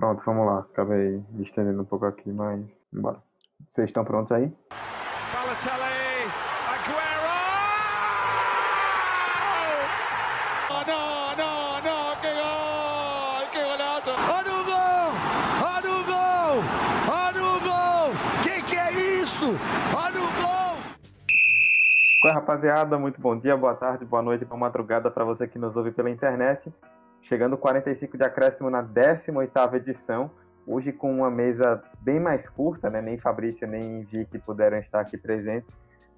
Pronto, vamos lá. Acabei me estendendo um pouco aqui, mas bora. Vocês estão prontos aí? Balotelli, Aguero! Oh, não, não, não, que gol! Que golaço! Olha o gol! Olha o gol! Olha o gol! Que que é isso? Olha o gol! Oi, rapaziada, muito bom dia, boa tarde, boa noite, boa madrugada para você que nos ouve pela internet. Chegando 45 de acréscimo na 18ª edição, hoje com uma mesa bem mais curta, né? Nem Fabrício nem Vicky puderam estar aqui presentes.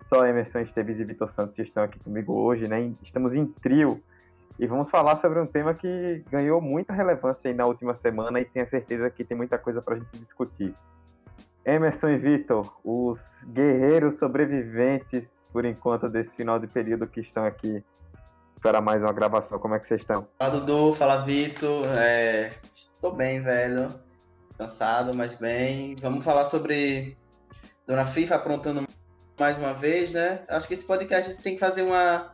Só Emerson Esteves e Vitor Santos estão aqui comigo hoje, né? Estamos em trio e vamos falar sobre um tema que ganhou muita relevância aí na última semana e tenho certeza que tem muita coisa para a gente discutir. Emerson e Vitor, os guerreiros sobreviventes, por enquanto, desse final de período que estão aqui para mais uma gravação. Como é que vocês estão? Fala Dudu, fala Vitor. É... Estou bem, velho. Cansado, mas bem. Vamos falar sobre Dona FIFA aprontando mais uma vez, né? Acho que esse podcast a gente tem que fazer uma,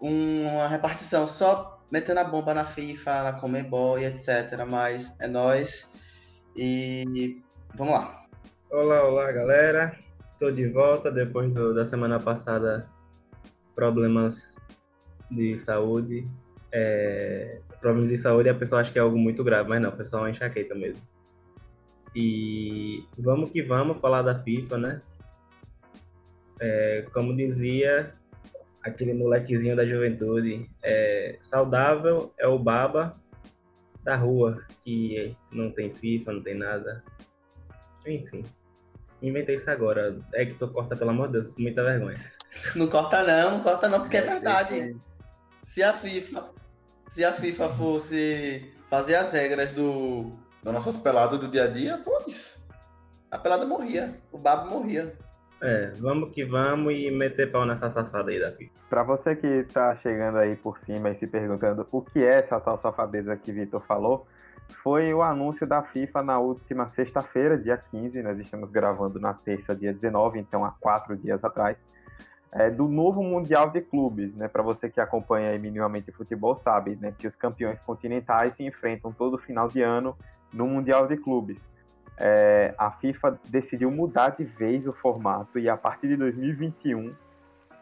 uma repartição só metendo a bomba na FIFA, na Comebol e etc. Mas é nós e vamos lá. Olá, olá, galera. Estou de volta depois do, da semana passada problemas de saúde. É, problemas de saúde a pessoa acha que é algo muito grave, mas não, foi só uma enxaqueca mesmo. E vamos que vamos falar da FIFA, né? É, como dizia aquele molequezinho da juventude, é, saudável é o baba da rua, que não tem FIFA, não tem nada. Enfim, inventei isso agora. É que tu corta, pelo amor de Deus, muita vergonha. Não corta não, não corta não, porque é verdade se a FIFA, se a FIFA fosse fazer as regras do das nossas peladas do dia a dia, pois a pelada morria, o babo morria. É, vamos que vamos e meter pau nessa safada aí da FIFA. Pra você que tá chegando aí por cima e se perguntando o que é essa tal safadeza que Vitor falou, foi o anúncio da FIFA na última sexta-feira, dia 15, nós estamos gravando na terça, dia 19, então há quatro dias atrás, é, do novo Mundial de Clubes, né? Para você que acompanha minimamente futebol sabe, né? Que os campeões continentais se enfrentam todo final de ano no Mundial de Clubes. É, a FIFA decidiu mudar de vez o formato e a partir de 2021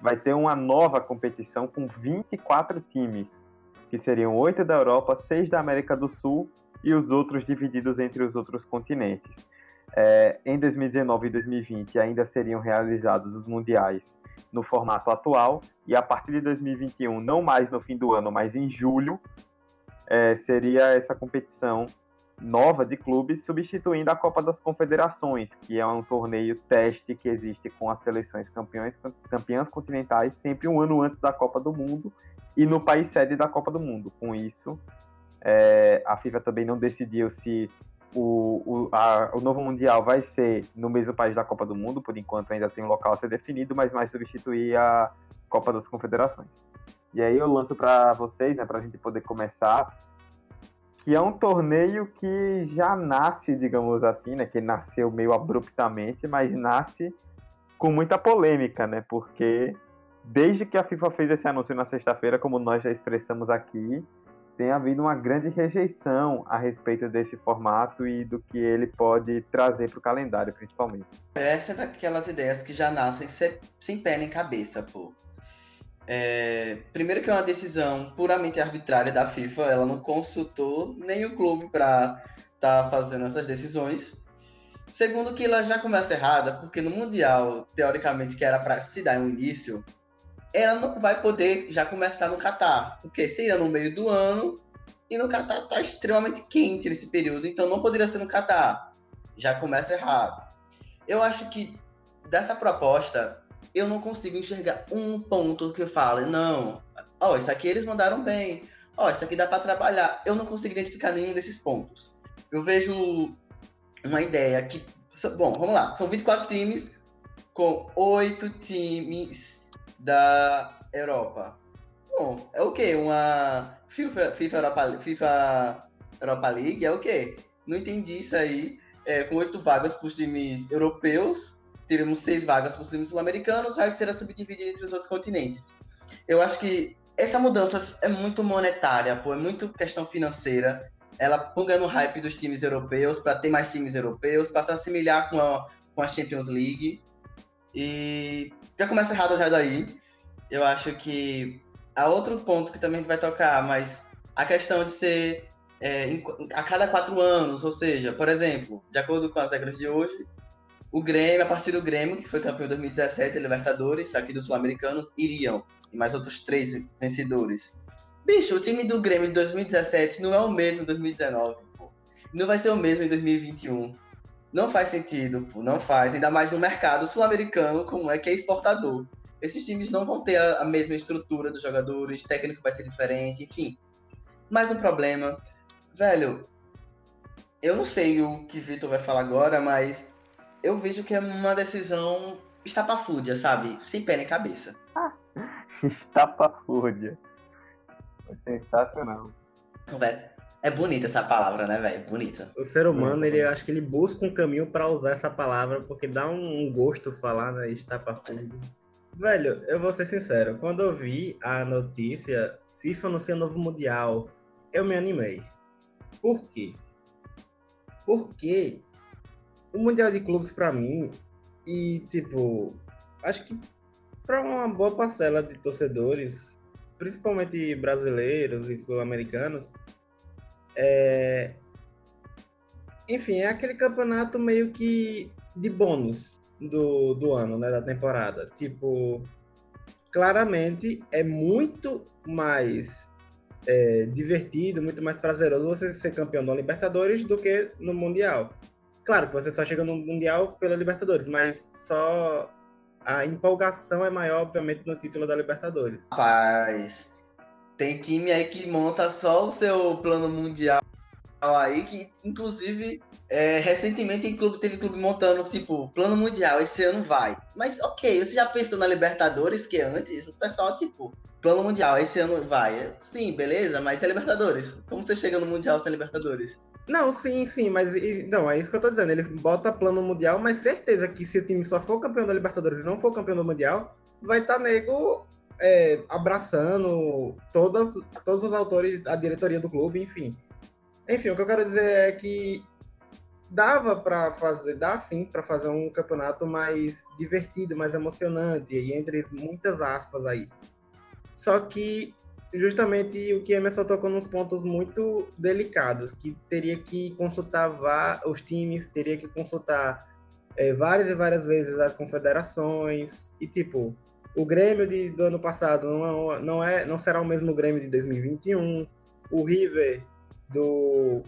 vai ter uma nova competição com 24 times, que seriam oito da Europa, seis da América do Sul e os outros divididos entre os outros continentes. É, em 2019 e 2020 ainda seriam realizados os mundiais no formato atual, e a partir de 2021, não mais no fim do ano, mas em julho, é, seria essa competição nova de clubes, substituindo a Copa das Confederações, que é um torneio teste que existe com as seleções campeões, campeãs continentais sempre um ano antes da Copa do Mundo e no país sede da Copa do Mundo. Com isso, é, a FIFA também não decidiu se o, o, a, o novo Mundial vai ser no mesmo país da Copa do Mundo, por enquanto ainda tem um local a ser definido, mas vai substituir a Copa das Confederações. E aí eu lanço para vocês, né, para a gente poder começar, que é um torneio que já nasce, digamos assim, né, que nasceu meio abruptamente, mas nasce com muita polêmica, né, porque desde que a FIFA fez esse anúncio na sexta-feira, como nós já expressamos aqui, tem havido uma grande rejeição a respeito desse formato e do que ele pode trazer para o calendário, principalmente. Essa é daquelas ideias que já nascem sem pé nem cabeça, pô. É, primeiro que é uma decisão puramente arbitrária da FIFA, ela não consultou nem o clube para estar tá fazendo essas decisões. Segundo que ela já começa errada, porque no Mundial, teoricamente, que era para se dar um início, ela não vai poder já começar no Catar, porque seria no meio do ano e no Catar está extremamente quente nesse período, então não poderia ser no Catar. Já começa errado. Eu acho que dessa proposta eu não consigo enxergar um ponto que eu fale, não, ó, oh, isso aqui eles mandaram bem, ó, oh, isso aqui dá para trabalhar. Eu não consigo identificar nenhum desses pontos. Eu vejo uma ideia que, bom, vamos lá, são 24 times com oito times da Europa. Bom, é o quê? Uma FIFA, FIFA, Europa, FIFA Europa League? É o quê? Não entendi isso aí. É, com oito vagas para os times europeus, teremos seis vagas para os times sul-americanos, resto será subdividido entre os outros continentes. Eu acho que essa mudança é muito monetária, pô, é muito questão financeira. ela punga no hype dos times europeus, para ter mais times europeus, para se assimilar com a, com a Champions League. E já começa errado já daí. Eu acho que há outro ponto que também a gente vai tocar, mas a questão de ser é, a cada quatro anos, ou seja, por exemplo, de acordo com as regras de hoje, o Grêmio, a partir do Grêmio, que foi campeão em 2017, Libertadores, aqui dos Sul-Americanos, iriam. E mais outros três vencedores. Bicho, o time do Grêmio de 2017 não é o mesmo em 2019, pô. Não vai ser o mesmo em 2021. Não faz sentido, pô. Não faz. Ainda mais no mercado sul-americano, como é que é exportador. Esses times não vão ter a, a mesma estrutura dos jogadores, técnico vai ser diferente, enfim. Mais um problema. Velho, eu não sei o que Vitor vai falar agora, mas eu vejo que é uma decisão estapafúrdia, sabe? Sem pé nem cabeça. estapafúrdia. Sensacional. É bonita essa palavra, né, velho? Bonita. O ser humano, ele acho que ele busca um caminho para usar essa palavra, porque dá um gosto falar, né? Estapafúrdia. Velho, eu vou ser sincero, quando eu vi a notícia FIFA no seu novo mundial, eu me animei. Por quê? Porque o Mundial de Clubes para mim, e tipo, acho que para uma boa parcela de torcedores, principalmente brasileiros e sul-americanos, é... enfim, é aquele campeonato meio que de bônus do, do ano, né, da temporada. Tipo, claramente é muito mais é, divertido, muito mais prazeroso você ser campeão da Libertadores do que no Mundial. Claro que você só chega no Mundial pela Libertadores, mas só a empolgação é maior, obviamente, no título da Libertadores. Rapaz, tem time aí que monta só o seu plano mundial aí, que inclusive é, recentemente em clube, teve clube montando, tipo, plano mundial, esse ano vai. Mas ok, você já pensou na Libertadores, que antes o pessoal, tipo, plano mundial, esse ano vai. Sim, beleza, mas é Libertadores. Como você chega no Mundial sem Libertadores? Não, sim, sim, mas não, é isso que eu tô dizendo. Eles botam plano mundial, mas certeza que se o time só for campeão da Libertadores e não for campeão do Mundial, vai estar tá nego é, abraçando todas, todos os autores, a diretoria do clube, enfim. Enfim, o que eu quero dizer é que dava para fazer, dá sim para fazer um campeonato mais divertido, mais emocionante, e entre muitas aspas aí. Só que justamente o que Emerson tocou nos pontos muito delicados, que teria que consultar os times, teria que consultar é, várias e várias vezes as confederações, e tipo, o Grêmio de, do ano passado não, é, não, é, não será o mesmo Grêmio de 2021, o River do...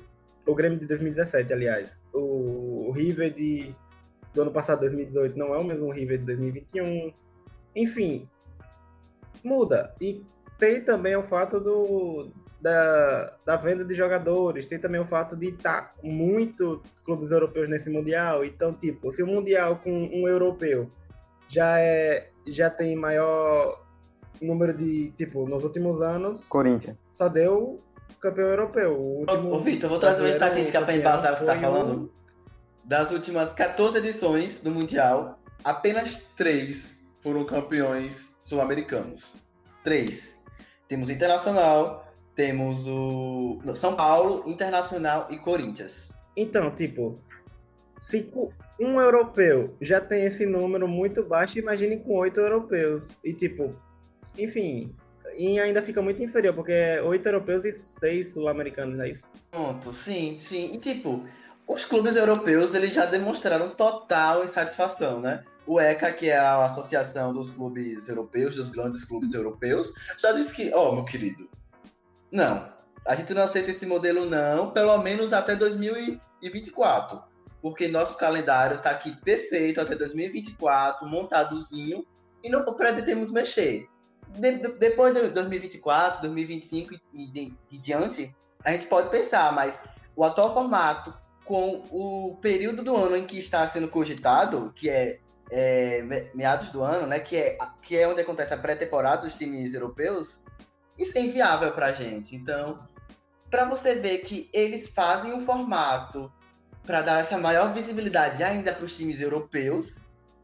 O Grêmio de 2017, aliás. O, o River de, do ano passado, 2018, não é o mesmo River de 2021. Enfim, muda. E tem também o fato do, da, da venda de jogadores, tem também o fato de estar tá muito clubes europeus nesse Mundial. Então, tipo, se o Mundial com um europeu já, é, já tem maior número de, tipo, nos últimos anos... Corinthians. Só deu campeão europeu. Ô, Vitor, vou trazer uma estatística para embasar o que você está falando. Das últimas 14 edições do Mundial, apenas três foram campeões sul-americanos. Três. Temos Internacional, temos o São Paulo, Internacional e Corinthians. Então, tipo, se um europeu já tem esse número muito baixo, imagine com oito europeus. E tipo, enfim, e ainda fica muito inferior, porque é oito europeus e seis sul-americanos, é isso? Pronto, sim, sim. E tipo, os clubes europeus eles já demonstraram total insatisfação, né? O ECA, que é a Associação dos Clubes Europeus, dos grandes clubes europeus, já disse que, ó, oh, meu querido, não, a gente não aceita esse modelo não, pelo menos até 2024. Porque nosso calendário está aqui perfeito até 2024, montadozinho, e não pretendemos mexer. De, de, depois de 2024, 2025 e de, de diante, a gente pode pensar, mas o atual formato, com o período do ano em que está sendo cogitado, que é é, meados do ano, né? Que é, que é onde acontece a pré-temporada dos times europeus, isso é inviável para a gente. Então, para você ver que eles fazem um formato para dar essa maior visibilidade ainda para os times europeus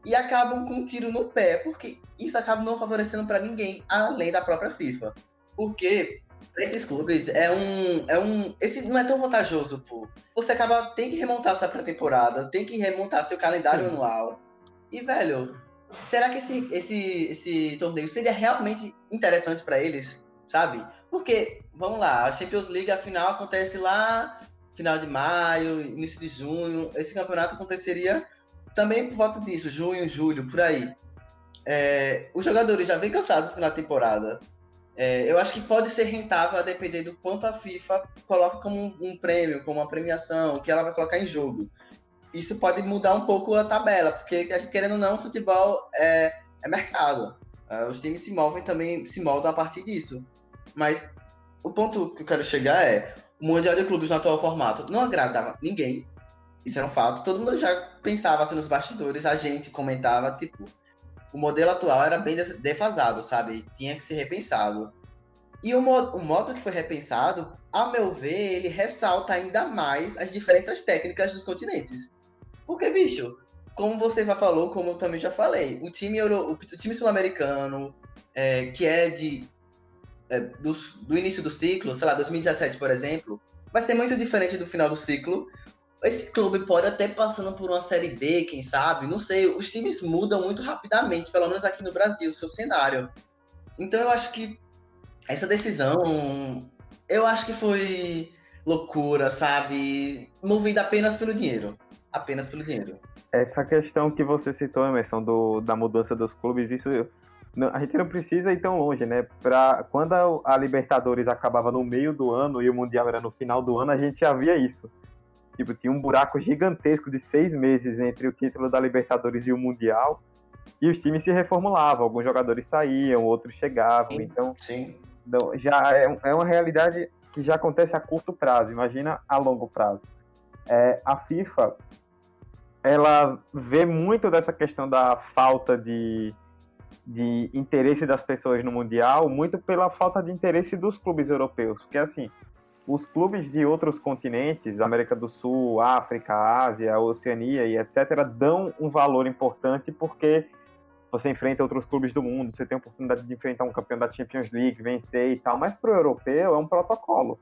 e acabam com um tiro no pé, porque isso acaba não favorecendo para ninguém além da própria FIFA. Porque esses clubes é um, é um. Esse não é tão vantajoso, pô. Você acaba tem que remontar sua pré-temporada, tem que remontar seu calendário Sim. anual. E, velho, será que esse, esse, esse torneio seria realmente interessante para eles? Sabe? Porque, vamos lá, a Champions League, a final acontece lá, final de maio, início de junho. Esse campeonato aconteceria também por volta disso, junho, julho, por aí. É, os jogadores já vêm cansados pela temporada. É, eu acho que pode ser rentável a depender do quanto a FIFA coloca como um, um prêmio, como uma premiação, que ela vai colocar em jogo. Isso pode mudar um pouco a tabela, porque a gente, querendo ou não, futebol é, é mercado. Uh, os times se movem também, se moldam a partir disso. Mas o ponto que eu quero chegar é: o Mundial de Clubes no atual formato não agradava ninguém. Isso era um fato. Todo mundo já pensava assim nos bastidores, a gente comentava, tipo, o modelo atual era bem defasado, sabe? Tinha que ser repensado. E o modo, o modo que foi repensado, a meu ver, ele ressalta ainda mais as diferenças técnicas dos continentes. Porque, bicho, como você já falou, como eu também já falei, o time, Euro, o time sul-americano, é, que é de é, do, do início do ciclo, sei lá, 2017, por exemplo, vai ser muito diferente do final do ciclo, esse clube pode até passando por uma série B, quem sabe, não sei. Os times mudam muito rapidamente, pelo menos aqui no Brasil, o seu cenário. Então eu acho que essa decisão, eu acho que foi loucura, sabe? Movida apenas pelo dinheiro. Apenas pelo dinheiro. Essa questão que você citou, Emerson, do, da mudança dos clubes, isso a gente não precisa ir tão longe, né? Pra, quando a Libertadores acabava no meio do ano e o Mundial era no final do ano, a gente já via isso. Tipo, tinha um buraco gigantesco de seis meses entre o título da Libertadores e o Mundial. E os times se reformulavam, alguns jogadores saíam, outros chegavam. Então, sim. então já é, é, uma realidade que já acontece a curto prazo, imagina a longo prazo. É, a FIFA, ela vê muito dessa questão da falta de, de interesse das pessoas no Mundial, muito pela falta de interesse dos clubes europeus. Porque, assim, os clubes de outros continentes, América do Sul, África, Ásia, Oceania e etc., dão um valor importante porque você enfrenta outros clubes do mundo, você tem a oportunidade de enfrentar um campeão da Champions League, vencer e tal, mas para o europeu é um protocolo,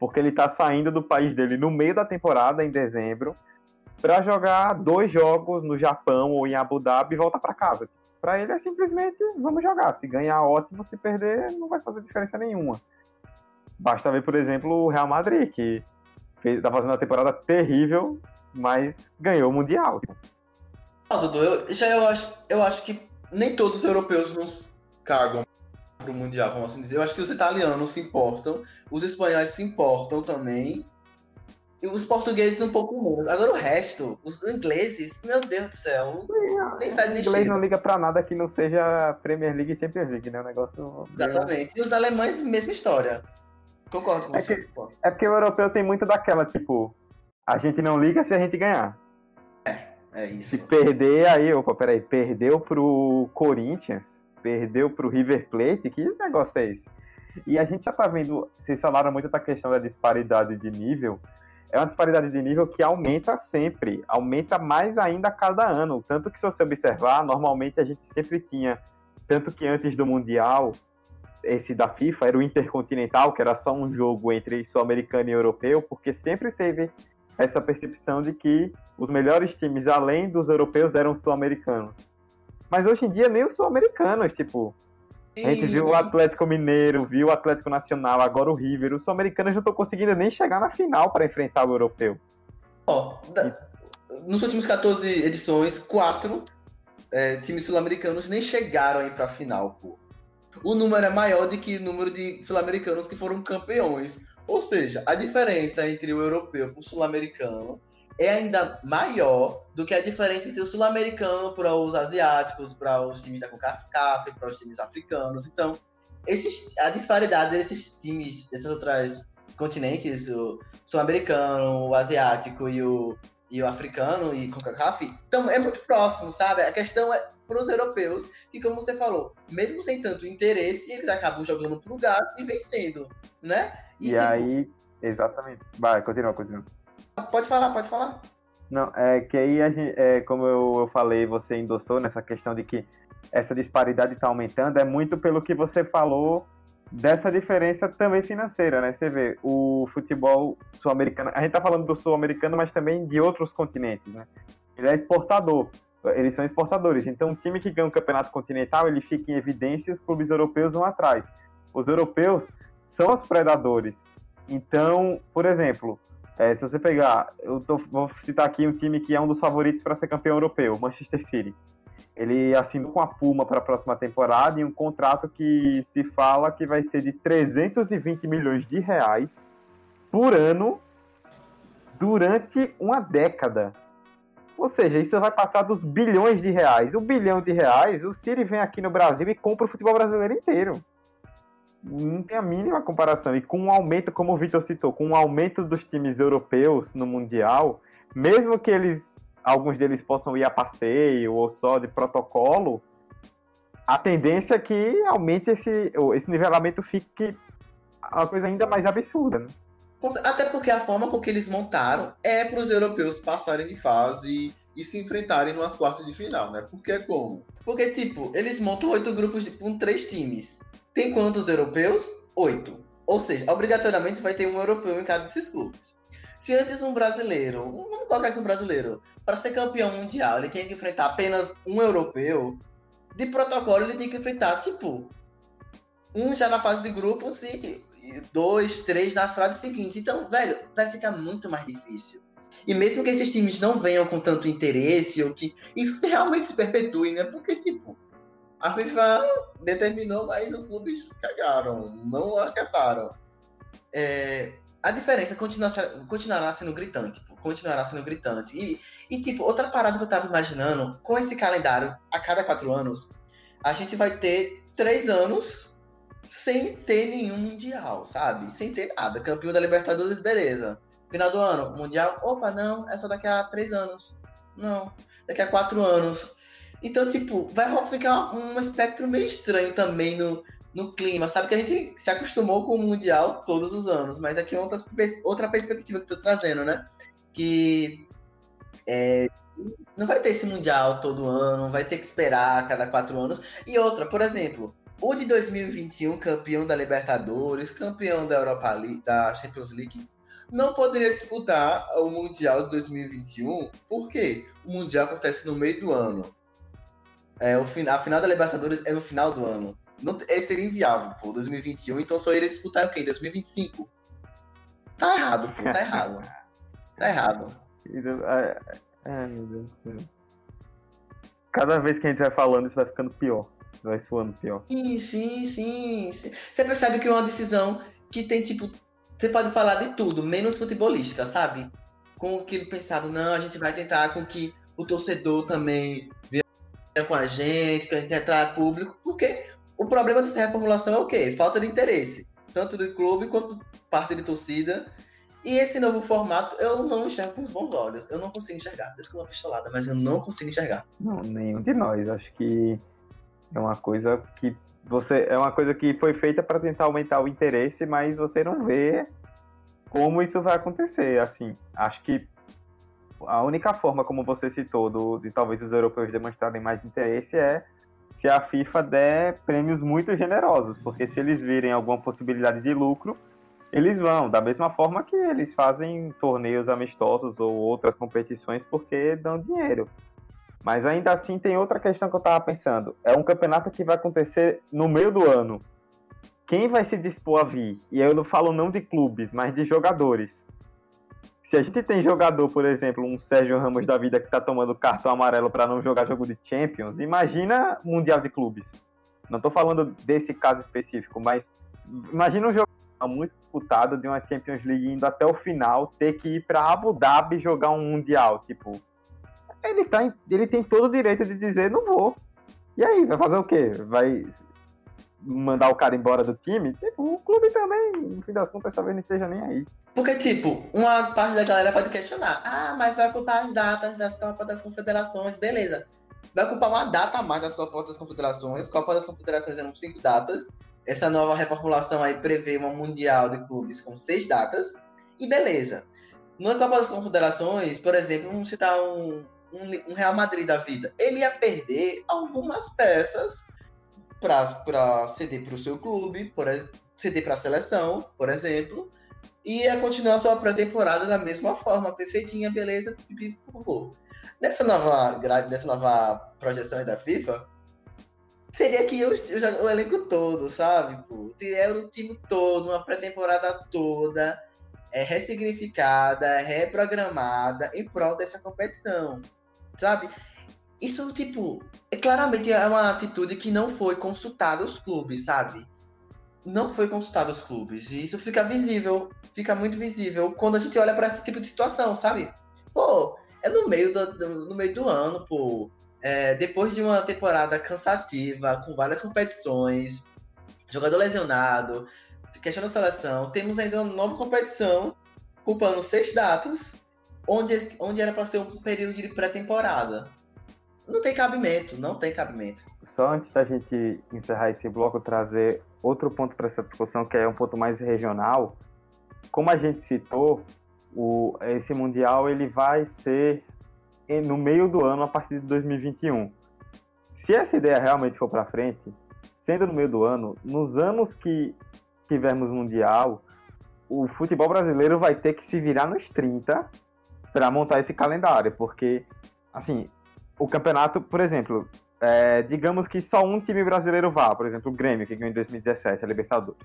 porque ele está saindo do país dele no meio da temporada, em dezembro, para jogar dois jogos no Japão ou em Abu Dhabi e voltar para casa. Para ele é simplesmente vamos jogar, se ganhar ótimo, se perder não vai fazer diferença nenhuma. Basta ver, por exemplo, o Real Madrid, que está fazendo uma temporada terrível, mas ganhou o Mundial. Ah, Dudu, eu, já eu acho, eu acho que nem todos os europeus nos cagam pro Mundial, vamos assim dizer. Eu acho que os italianos se importam, os espanhóis se importam também, e os portugueses um pouco menos. Agora o resto, os ingleses, meu Deus do céu, nem faz nem O inglês não liga pra nada que não seja Premier League e Champions League, né? O negócio... Exatamente. E os alemães, mesma história. Concordo com é você. Que, é porque o europeu tem muito daquela, tipo, a gente não liga se a gente ganhar. É, é isso. Se perder, aí, opa, peraí, perdeu pro Corinthians, perdeu pro River Plate, que negócio é esse? E a gente já tá vendo, vocês falaram muito da questão da disparidade de nível, é uma disparidade de nível que aumenta sempre, aumenta mais ainda a cada ano. Tanto que, se você observar, normalmente a gente sempre tinha, tanto que antes do Mundial, esse da FIFA era o Intercontinental, que era só um jogo entre sul-americano e europeu, porque sempre teve essa percepção de que os melhores times, além dos europeus, eram sul-americanos. Mas hoje em dia, nem os sul-americanos, tipo. A gente viu o Atlético Mineiro, viu o Atlético Nacional, agora o River. Os sul-americanos não estão conseguindo nem chegar na final para enfrentar o europeu. Ó, oh, nos últimos 14 edições, quatro é, times sul-americanos nem chegaram aí para a final, pô o número é maior do que o número de sul-americanos que foram campeões. Ou seja, a diferença entre o europeu e o sul-americano é ainda maior do que a diferença entre o sul-americano para os asiáticos, para os times da CONCACAF, para os times africanos. Então, esses, a disparidade desses times, desses outros continentes, o sul-americano, o asiático e o, e o africano e CONCACAF, então, é muito próximo, sabe? A questão é para os europeus, que como você falou, mesmo sem tanto interesse, eles acabam jogando pro gato e vencendo, né? E, e tipo... aí, exatamente. Vai, continua, continua. Pode falar, pode falar. Não, é que aí a gente, é, como eu, eu falei, você endossou nessa questão de que essa disparidade está aumentando, é muito pelo que você falou dessa diferença também financeira, né? Você vê, o futebol sul-americano, a gente tá falando do sul-americano, mas também de outros continentes, né? Ele é exportador, eles são exportadores. Então, um time que ganha um campeonato continental, ele fica em evidência e os clubes europeus vão atrás. Os europeus são os predadores. Então, por exemplo, é, se você pegar, eu tô, vou citar aqui um time que é um dos favoritos para ser campeão europeu, Manchester City. Ele assinou com a Puma para a próxima temporada em um contrato que se fala que vai ser de 320 milhões de reais por ano durante uma década. Ou seja, isso vai passar dos bilhões de reais. O bilhão de reais, o City vem aqui no Brasil e compra o futebol brasileiro inteiro. Não tem a mínima comparação. E com um aumento, como o Vitor citou, com um aumento dos times europeus no Mundial, mesmo que eles alguns deles possam ir a passeio ou só de protocolo, a tendência é que aumente esse, esse nivelamento fique uma coisa ainda mais absurda. Né? Até porque a forma com que eles montaram é para os europeus passarem de fase e se enfrentarem nas quartas de final, né? Porque é como? Porque, tipo, eles montam oito grupos com três times. Tem quantos europeus? Oito. Ou seja, obrigatoriamente vai ter um europeu em cada desses clubes. Se antes um brasileiro, vamos colocar isso um brasileiro, para ser campeão mundial, ele tinha que enfrentar apenas um europeu, de protocolo ele tem que enfrentar, tipo, um já na fase de grupos e dois, três nas fases seguintes. Então, velho, vai ficar muito mais difícil. E mesmo que esses times não venham com tanto interesse, ou que isso realmente se perpetue, né? Porque, tipo, a FIFA determinou, mas os clubes cagaram, não acataram. É, a diferença continua, continuará sendo gritante, continuará sendo gritante. E, e, tipo, outra parada que eu tava imaginando, com esse calendário, a cada quatro anos, a gente vai ter três anos sem ter nenhum mundial, sabe? Sem ter nada. Campeão da Libertadores, beleza. Final do ano, mundial, opa, não, é só daqui a três anos. Não, daqui a quatro anos. Então, tipo, vai ficar um espectro meio estranho também no, no clima, sabe? Que a gente se acostumou com o Mundial todos os anos, mas aqui é outra, outra perspectiva que eu tô trazendo, né? Que é, não vai ter esse Mundial todo ano, vai ter que esperar a cada quatro anos. E outra, por exemplo, o de 2021, campeão da Libertadores, campeão da Europa League, da Champions League, não poderia disputar o Mundial de 2021, porque o Mundial acontece no meio do ano. É, o, a final da Libertadores é no final do ano. Não, é, seria inviável, pô, 2021, então só iria disputar o quê? 2025? Tá errado, pô, tá errado. Tá errado. Ai, meu Deus do céu. Cada vez que a gente vai falando, isso vai ficando pior. Vai suando pior. Sim, sim, sim, sim. Você percebe que é uma decisão que tem, tipo, você pode falar de tudo, menos futebolística, sabe? Com aquilo pensado, não, a gente vai tentar com que o torcedor também com a gente, que a gente atrai público, porque o problema dessa reformulação é o quê? Falta de interesse, tanto do clube quanto parte de torcida. E esse novo formato eu não enxergo com os bons olhos. Eu não consigo enxergar. Desculpa a pistolada, mas eu não consigo enxergar. Não, nenhum de nós. Acho que é uma coisa que você é uma coisa que foi feita para tentar aumentar o interesse, mas você não vê como isso vai acontecer. Assim, acho que a única forma, como você citou, do, de talvez os europeus demonstrarem mais interesse é se a FIFA der prêmios muito generosos, porque se eles virem alguma possibilidade de lucro, eles vão, da mesma forma que eles fazem torneios amistosos ou outras competições porque dão dinheiro. Mas ainda assim tem outra questão que eu estava pensando. É um campeonato que vai acontecer no meio do ano. Quem vai se dispor a vir? E eu não falo não de clubes, mas de jogadores. Se a gente tem jogador, por exemplo, um Sérgio Ramos da vida que está tomando cartão amarelo para não jogar jogo de Champions, imagina Mundial de Clubes. Não estou falando desse caso específico, mas imagina um jogo muito disputado de uma Champions League indo até o final, ter que ir para Abu Dhabi jogar um Mundial. Tipo, ele, tá, ele tem todo o direito de dizer: não vou. E aí, vai fazer o quê? Vai mandar o cara embora do time, tipo, o clube também, no fim das contas, talvez não esteja nem aí. Porque, tipo, uma parte da galera pode questionar, ah, mas vai culpar as datas das Copas das Confederações, beleza. Vai ocupar uma data a mais das Copas das Confederações, Copa das Confederações eram cinco datas, essa nova reformulação aí prevê uma Mundial de Clubes com seis datas, e beleza. Na Copa das Confederações, por exemplo, vamos citar um, um, um Real Madrid da vida, ele ia perder algumas peças para ceder para o seu clube, por, ceder para a seleção, por exemplo, e ia continuar sua pré-temporada da mesma forma, perfeitinha, beleza, Nessa nova, nessa nova projeção da FIFA, seria que eu, eu, o elenco todo, sabe? Pô? Era o time todo, uma pré-temporada toda, é, ressignificada, reprogramada e pronta essa competição, sabe? Isso, tipo, é claramente é uma atitude que não foi consultada os clubes, sabe? Não foi consultada os clubes. E isso fica visível, fica muito visível quando a gente olha para esse tipo de situação, sabe? Pô, é no meio do, do no meio do ano, pô é, depois de uma temporada cansativa, com várias competições, jogador lesionado, questão da seleção, temos ainda uma nova competição, ocupando seis datas, onde, onde era para ser um período de pré-temporada. Não tem cabimento, não tem cabimento. Só antes da gente encerrar esse bloco, trazer outro ponto para essa discussão, que é um ponto mais regional. Como a gente citou, o, esse Mundial ele vai ser no meio do ano a partir de 2021. Se essa ideia realmente for para frente, sendo no meio do ano, nos anos que tivermos mundial, o futebol brasileiro vai ter que se virar nos 30 para montar esse calendário, porque assim, o campeonato, por exemplo, é, digamos que só um time brasileiro vá, por exemplo, o Grêmio, que ganhou em 2017 a Libertadores.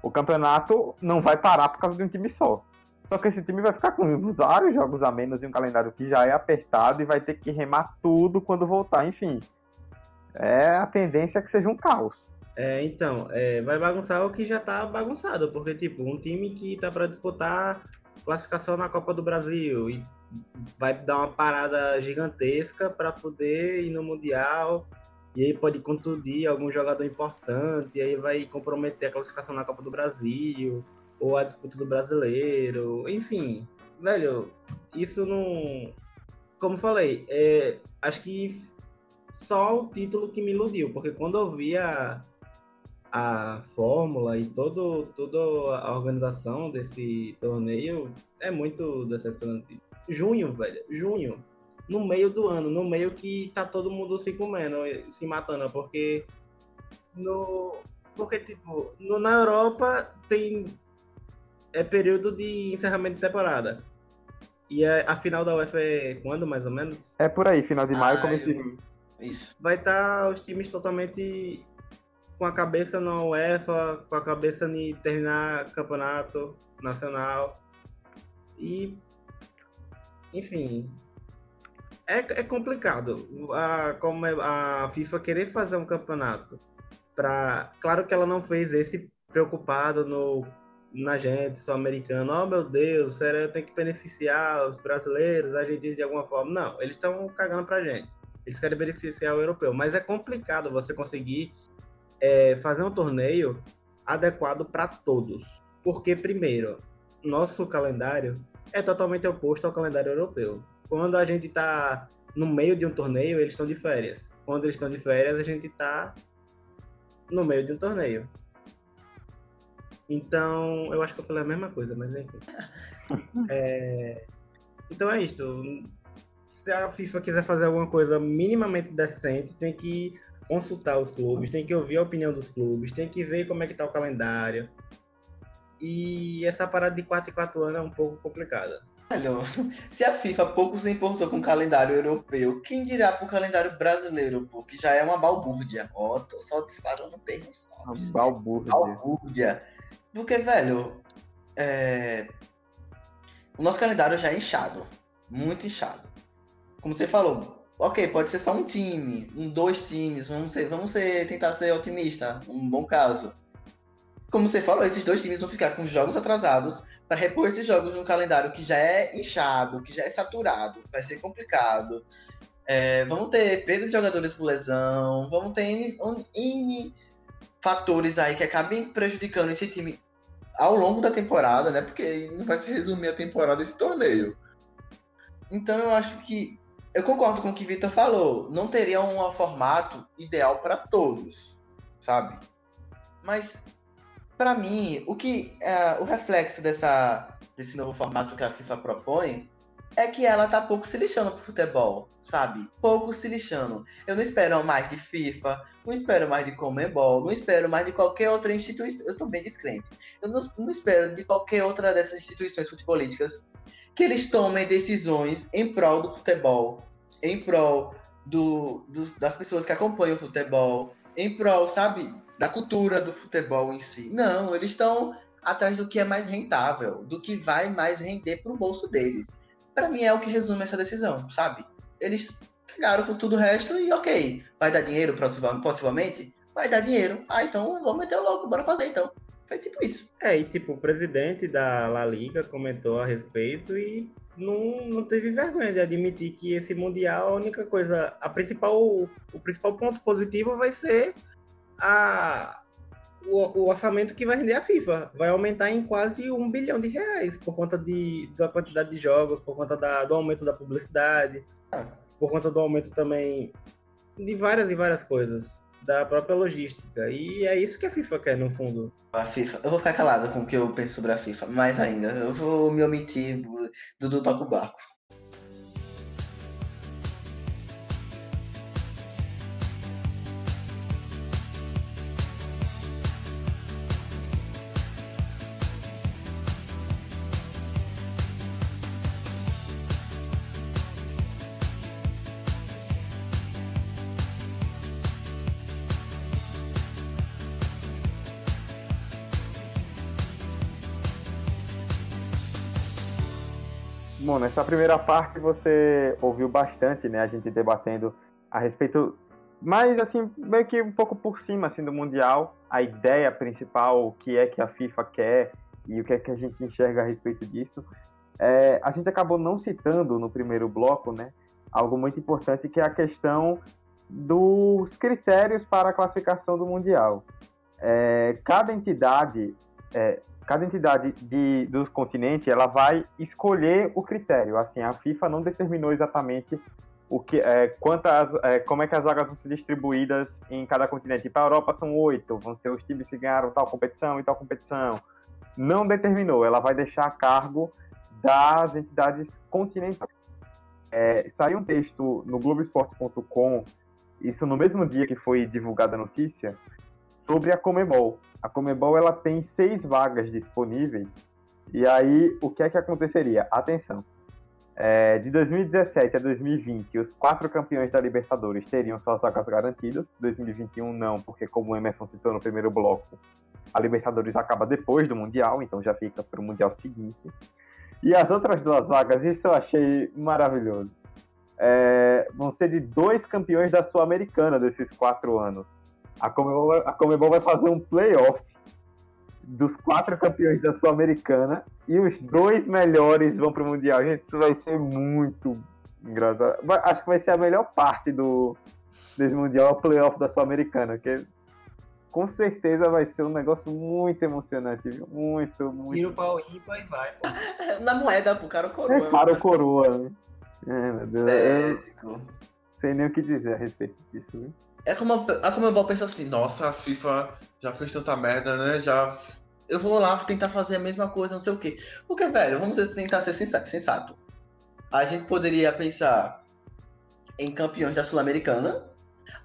O campeonato não vai parar por causa de um time só. Só que esse time vai ficar com vários jogos a menos e um calendário que já é apertado e vai ter que remar tudo quando voltar, enfim. É a tendência é que seja um caos. É, então, é, vai bagunçar o que já tá bagunçado, porque, tipo, um time que tá para disputar classificação na Copa do Brasil e vai dar uma parada gigantesca para poder ir no Mundial, e aí pode contundir algum jogador importante, e aí vai comprometer a classificação na Copa do Brasil ou a disputa do brasileiro, enfim, velho, isso não. Como falei, é, acho que só o título que me iludiu, porque quando eu a, fórmula e todo, toda a organização desse torneio, é muito decepcionante. Junho, velho, junho, no meio do ano, no meio que tá todo mundo se comendo, se matando, porque no. Porque, tipo, no, na Europa tem é período de encerramento de temporada. E a, a final da UEFA é quando, mais ou menos? É por aí, final de maio, ah, começo de junho. Isso. Vai estar tá os times totalmente com a cabeça na UEFA, com a cabeça em terminar campeonato nacional. E, enfim, é, é complicado. A, como é, a FIFA querer fazer um campeonato para, claro que ela não fez esse preocupado no na gente, sou americano, oh meu Deus, será tem que beneficiar os brasileiros, argentinos de alguma forma. Não, eles estão cagando pra gente. Eles querem beneficiar o europeu. Mas é complicado você conseguir é, fazer um torneio adequado para todos. Porque, primeiro, nosso calendário é totalmente oposto ao calendário europeu. Quando a gente está no meio de um torneio, eles estão de férias. Quando eles estão de férias, a gente está no meio de um torneio. Então, eu acho que eu falei a mesma coisa, mas enfim. é... Então é isto. Se a FIFA quiser fazer alguma coisa minimamente decente, tem que consultar os clubes, tem que ouvir a opinião dos clubes, tem que ver como é que tá o calendário. E essa parada de 4 e 4 anos é um pouco complicada. Olha, se a FIFA pouco se importou com o calendário europeu, quem dirá pro calendário brasileiro, pô, que já é uma balbúrdia. Ó, oh, tô só disparando termos. Balbúrdia. Balbúrdia. Porque, velho, é... o nosso calendário já é inchado. Muito inchado. Como você falou, ok, pode ser só um time, um, dois times, vamos ser, vamos ser, tentar ser otimista, um bom caso. Como você falou, esses dois times vão ficar com jogos atrasados para repor esses jogos num calendário que já é inchado, que já é saturado, vai ser complicado. É, vamos ter perda de jogadores por lesão, vamos ter N, N fatores aí que acabem prejudicando esse time ao longo da temporada, né? Porque não vai se resumir a temporada esse torneio. Então eu acho que eu concordo com o que o Vitor falou. Não teria um formato ideal para todos, sabe? Mas para mim, o que é, o reflexo dessa desse novo formato que a FIFA propõe é que ela tá pouco se lixando pro futebol, sabe? Pouco se lixando. Eu não espero mais de FIFA, não espero mais de Comebol, não espero mais de qualquer outra instituição. Eu tô bem descrente. Eu não, não espero de qualquer outra dessas instituições futebolísticas que eles tomem decisões em prol do futebol, em prol do, do, das pessoas que acompanham o futebol, em prol, sabe, da cultura do futebol em si. Não, eles estão atrás do que é mais rentável, do que vai mais render pro bolso deles para mim é o que resume essa decisão, sabe? Eles pegaram com tudo o resto e ok, vai dar dinheiro possivelmente? Vai dar dinheiro. Ah, então vamos meter o louco, bora fazer então. Foi tipo isso. É, e tipo, o presidente da La Liga comentou a respeito e não, não teve vergonha de admitir que esse Mundial, a única coisa, a principal, o principal ponto positivo vai ser a, o, o, orçamento que vai render a FIFA. Vai aumentar em quase um bilhão de reais por conta de, da quantidade de jogos, por conta da, do aumento da publicidade, por conta do aumento também de várias e várias coisas. Da própria logística. E é isso que a FIFA quer, no fundo. A FIFA. Eu vou ficar calado com o que eu penso sobre a FIFA. Mais ainda. Eu vou me omitir do, do Toco Barco. Bom, nessa primeira parte você ouviu bastante, né? A gente debatendo a respeito, mas assim, meio que um pouco por cima assim, do Mundial, a ideia principal, o que é que a FIFA quer e o que é que a gente enxerga a respeito disso. É, a gente acabou não citando no primeiro bloco, né? Algo muito importante que é a questão dos critérios para a classificação do Mundial. É, cada entidade é, cada entidade de, do continente ela vai escolher o critério. Assim, a FIFA não determinou exatamente o que, é, quantas, é, como é que as vagas vão ser distribuídas em cada continente. Para a Europa são oito, vão ser os times que ganharam tal competição e tal competição. Não determinou, ela vai deixar a cargo das entidades continentais. É, saiu um texto no Globoesporte.com, isso no mesmo dia que foi divulgada a notícia, sobre a Comebol. A Comebol ela tem seis vagas disponíveis. E aí, o que é que aconteceria? Atenção. É, de 2017 a 2020, os quatro campeões da Libertadores teriam suas vagas garantidas. 2021 não, porque como o Emerson citou no primeiro bloco, a Libertadores acaba depois do Mundial, então já fica para o Mundial seguinte. E as outras duas vagas, isso eu achei maravilhoso. É, vão ser de dois campeões da Sul-Americana desses quatro anos. A Comebol, a Comebol vai fazer um playoff dos quatro campeões da Sul-Americana e os dois melhores vão para o Mundial. Gente, isso vai ser muito engraçado. Acho que vai ser a melhor parte do desse Mundial, o playoff da Sul-Americana, que com certeza vai ser um negócio muito emocionante, viu? Muito, muito. Tira o pau ímpar e vai, pô. Na moeda, pro cara o coroa. É, para o coroa, né? É, meu Deus. É, sem nem o que dizer a respeito disso, viu? É como a Comebol pensa assim, nossa, a FIFA já fez tanta merda, né? Já. Eu vou lá tentar fazer a mesma coisa, não sei o quê. Porque, velho, vamos tentar ser sensato. A gente poderia pensar em campeões da Sul-Americana,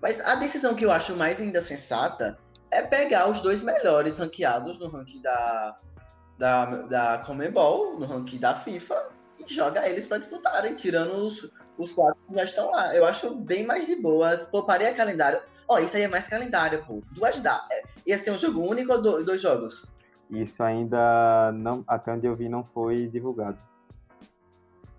mas a decisão que eu acho mais ainda sensata é pegar os dois melhores ranqueados no ranking da, da, da Comebol, no ranking da FIFA, e joga eles para disputarem, tirando os, os quatro já estão lá. Eu acho bem mais de boas. Pouparia calendário. Ó, oh, isso aí é mais calendário, pô. Duas dá. É, ia ser um jogo único ou dois jogos? Isso ainda não, até onde eu vi, não foi divulgado.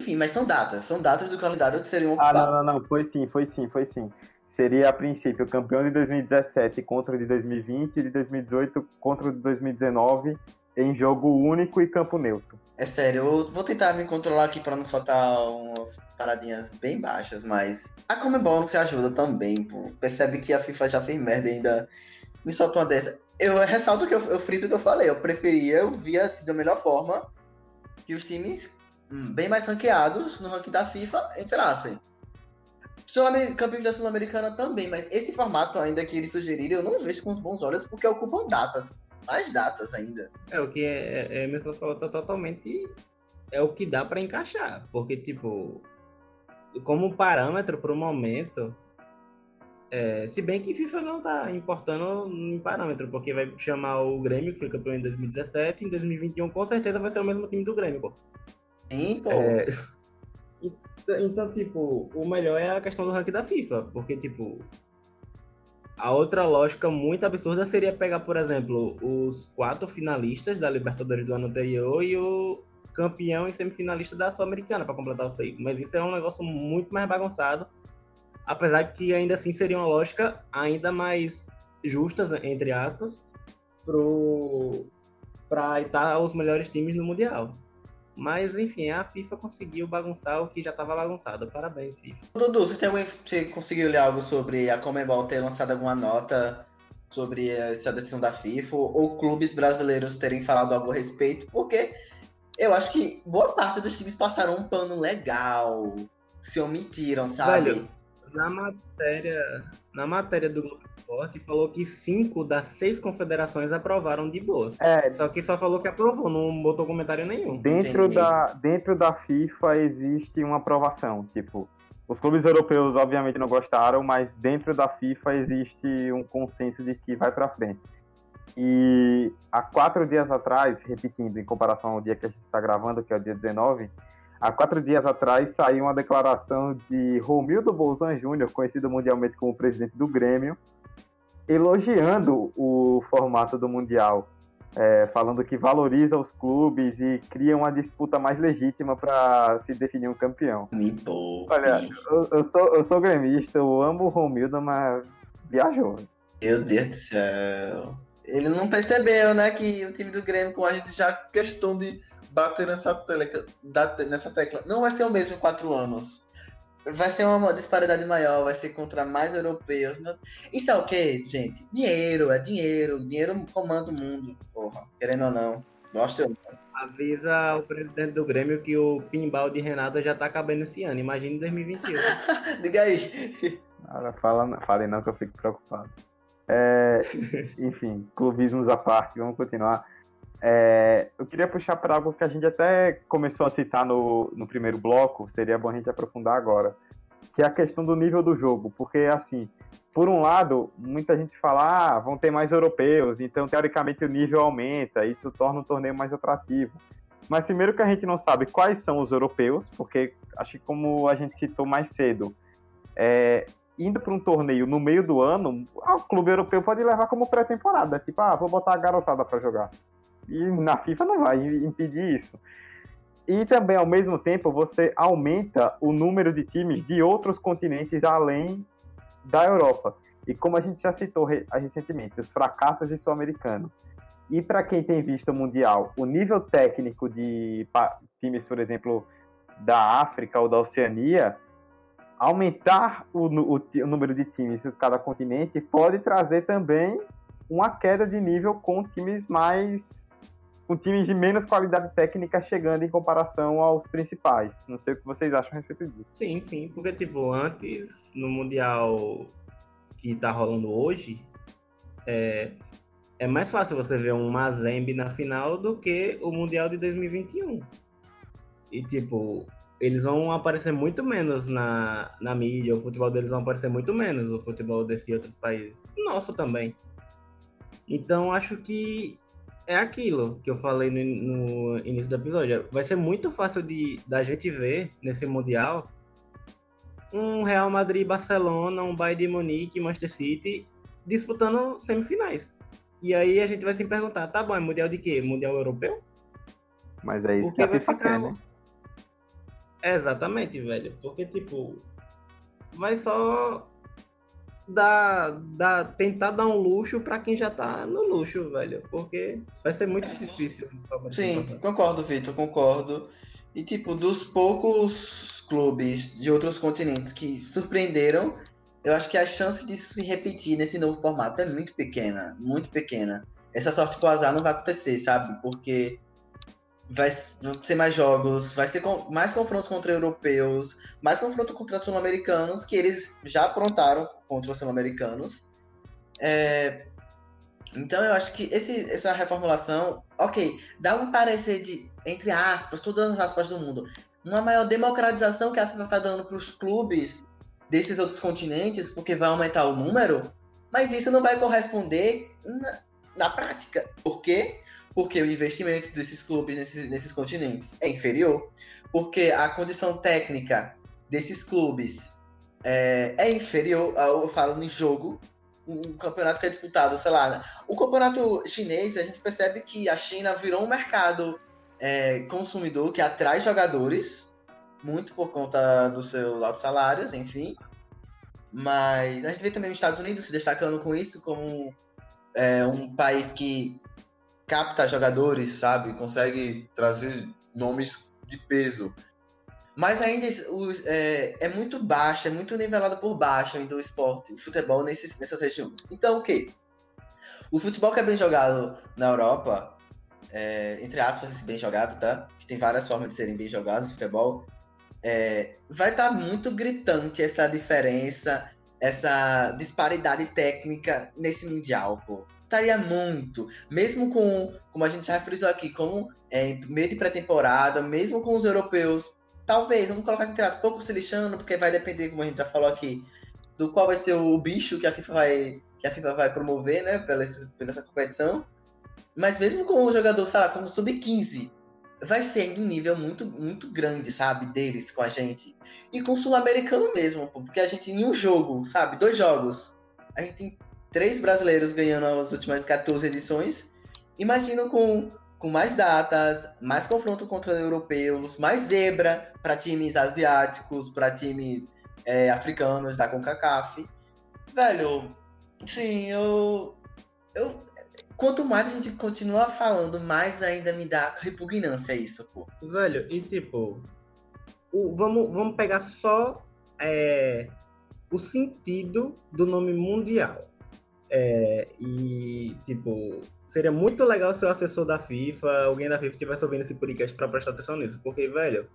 Enfim, mas são datas. São datas do calendário que seriam. Ah, não, não, não. Foi sim, foi sim, foi sim. Seria a princípio campeão de 2017 contra o de 2020 e de 2018 contra o de 2019 em jogo único e campo neutro. É sério, eu vou tentar me controlar aqui para não soltar umas paradinhas bem baixas, mas a Comebol não se ajuda também, pô. Percebe que a FIFA já fez merda e ainda me solta uma dessa. Eu ressalto que eu, eu friso o que eu falei, eu preferia, eu via assim, da melhor forma que os times bem mais ranqueados no ranking da FIFA entrassem. Campeão da Sul-Americana também, mas esse formato ainda que eles sugeriram, eu não vejo com os bons olhos porque ocupam datas mais datas ainda. É, o que é, é, Emerson falou tá totalmente é o que dá para encaixar. Porque, tipo, como parâmetro para o momento, é, se bem que FIFA não tá importando em parâmetro, porque vai chamar o Grêmio, que foi campeão em 2017, em 2021 com certeza vai ser o mesmo time do Grêmio, pô. Sim, pô. É, então, tipo, o melhor é a questão do ranking da FIFA, porque, tipo, a outra lógica muito absurda seria pegar, por exemplo, os quatro finalistas da Libertadores do ano anterior e o campeão e semifinalista da Sul-Americana para completar os seis. Mas isso é um negócio muito mais bagunçado, apesar que ainda assim seria uma lógica ainda mais justa, entre aspas, para estar os melhores times no Mundial. Mas, enfim, a FIFA conseguiu bagunçar o que já estava bagunçado. Parabéns, FIFA. Dudu, você, tem algum, você conseguiu ler algo sobre a Comebol ter lançado alguma nota sobre essa decisão da FIFA? Ou clubes brasileiros terem falado algo a respeito? Porque eu acho que boa parte dos times passaram um pano legal. Se omitiram, sabe? Velho, na matéria, na matéria do Globo Esporte, falou que cinco das seis confederações aprovaram de boas. É, só que só falou que aprovou, não botou comentário nenhum. Dentro da, dentro da FIFA existe uma aprovação. Tipo, os clubes europeus obviamente não gostaram, mas dentro da FIFA existe um consenso de que vai para frente. E há quatro dias atrás, repetindo, em comparação ao dia que a gente está gravando, que é o dia 19, há quatro dias atrás saiu uma declaração de Romildo Bolzan Júnior, conhecido mundialmente como presidente do Grêmio, elogiando o formato do Mundial, é, falando que valoriza os clubes e cria uma disputa mais legítima para se definir um campeão. Me poupe. Olha, eu, eu, sou, eu sou gremista, eu amo o Romildo, mas viajou. Meu Deus do céu. Ele não percebeu, né, que o time do Grêmio, com a gente já questão de bater nessa, tecla, nessa tecla, não vai ser o mesmo em quatro anos. Vai ser uma disparidade maior, vai ser contra mais europeus. Isso é o quê, gente? Dinheiro, é dinheiro. Dinheiro comanda o mundo, porra. Querendo ou não. Gosta Avisa o presidente do Grêmio que o pinball de Renata já tá acabando esse ano. Imagina em 2021. Diga aí. Cara, fala, fale não que eu fico preocupado. É, enfim, clubismos à parte, vamos continuar. É, eu queria puxar para algo que a gente até começou a citar no, no primeiro bloco, seria bom a gente aprofundar agora, que é a questão do nível do jogo, porque assim, por um lado, muita gente fala, ah, vão ter mais europeus, então teoricamente o nível aumenta, isso torna o torneio mais atrativo. Mas primeiro que a gente não sabe quais são os europeus, porque acho que como a gente citou mais cedo, é, indo para um torneio no meio do ano, o clube europeu pode levar como pré-temporada. Tipo, ah, vou botar a garotada para jogar. E na FIFA não vai impedir isso. E também, ao mesmo tempo, você aumenta o número de times de outros continentes além da Europa. E como a gente já citou recentemente, os fracassos de sul-americanos. E para quem tem visto o Mundial, o nível técnico de times, por exemplo, da África ou da Oceania, aumentar o, o, o, número de times de cada continente pode trazer também uma queda de nível com times mais com times de menos qualidade técnica chegando em comparação aos principais. Não sei o que vocês acham a respeito disso. Sim, sim, porque tipo, antes no mundial que tá rolando hoje, é, é mais fácil você ver um Mazembe na final do que o mundial de 2021. E tipo, eles vão aparecer muito menos na, na mídia, o futebol deles vai aparecer muito menos, o futebol desses outros países. Nosso também. Então acho que é aquilo que eu falei no, no, início do episódio. Vai ser muito fácil de da gente ver nesse Mundial um Real Madrid, Barcelona, um Bayern de Munique, Manchester City disputando semifinais. E aí a gente vai se perguntar, tá bom, é Mundial de quê? Mundial Europeu? Mas aí Porque vai ficar... Quer, né? Exatamente, velho. Porque, tipo, vai só dar, dar, tentar dar um luxo para quem já tá no luxo, velho. Porque vai ser muito difícil. Sim, concordo, Vitor, concordo. E, tipo, dos poucos clubes de outros continentes que surpreenderam, eu acho que a chance disso se repetir nesse novo formato é muito pequena, muito pequena. Essa sorte com o azar não vai acontecer, sabe? Porque vai ser mais jogos, vai ser mais confrontos contra europeus, mais confronto contra sul-americanos, que eles já aprontaram contra os sul-americanos. É... Então eu acho que esse, essa reformulação, ok, dá um parecer de entre aspas, todas as aspas do mundo, uma maior democratização que a FIFA está dando para os clubes desses outros continentes, porque vai aumentar o número, mas isso não vai corresponder na, na prática. Por quê? Porque o investimento desses clubes nesses, nesses continentes é inferior, porque a condição técnica desses clubes é, é inferior, eu falo no jogo, um campeonato que é disputado, sei lá, o campeonato chinês, a gente percebe que a China virou um mercado é, consumidor que atrai jogadores, muito por conta do seu altos salários, enfim. Mas a gente vê também os Estados Unidos se destacando com isso como é, um país que capta jogadores, sabe? Consegue trazer nomes de peso. Mas ainda é, é, muito baixo, é muito nivelado por baixo ainda o esporte, o futebol nesses, nessas regiões. Então o quê? O futebol que é bem jogado na Europa, é, entre aspas, bem jogado, tá? Que tem várias formas de serem bem jogados, futebol. É, vai estar tá muito gritante essa diferença, essa disparidade técnica nesse Mundial, pô. Estaria muito. Mesmo com, como a gente já frisou aqui, como é, meio de pré-temporada, mesmo com os europeus, talvez, vamos colocar entre as pouco se lixando, porque vai depender, como a gente já falou aqui, do qual vai ser o bicho que a FIFA vai, que a FIFA vai promover, né, pela, pela essa competição. Mas mesmo com o jogador, sei lá, como sub-15, vai ser um nível muito, muito grande, sabe, deles com a gente. E com o sul-americano mesmo, porque a gente em um jogo, sabe, dois jogos, a gente tem três brasileiros ganhando as últimas 14 edições. Imagino com, com mais datas, mais confronto contra europeus, mais zebra para times asiáticos, para times é, africanos da CONCACAF. Velho, sim, eu, eu quanto mais a gente continua falando, mais ainda me dá repugnância isso, pô. Velho, e tipo, o, vamos, vamos pegar só é, o sentido do nome mundial. É, e, tipo, seria muito legal se o assessor da FIFA, alguém da FIFA, estivesse ouvindo esse podcast para prestar atenção nisso. Porque, velho,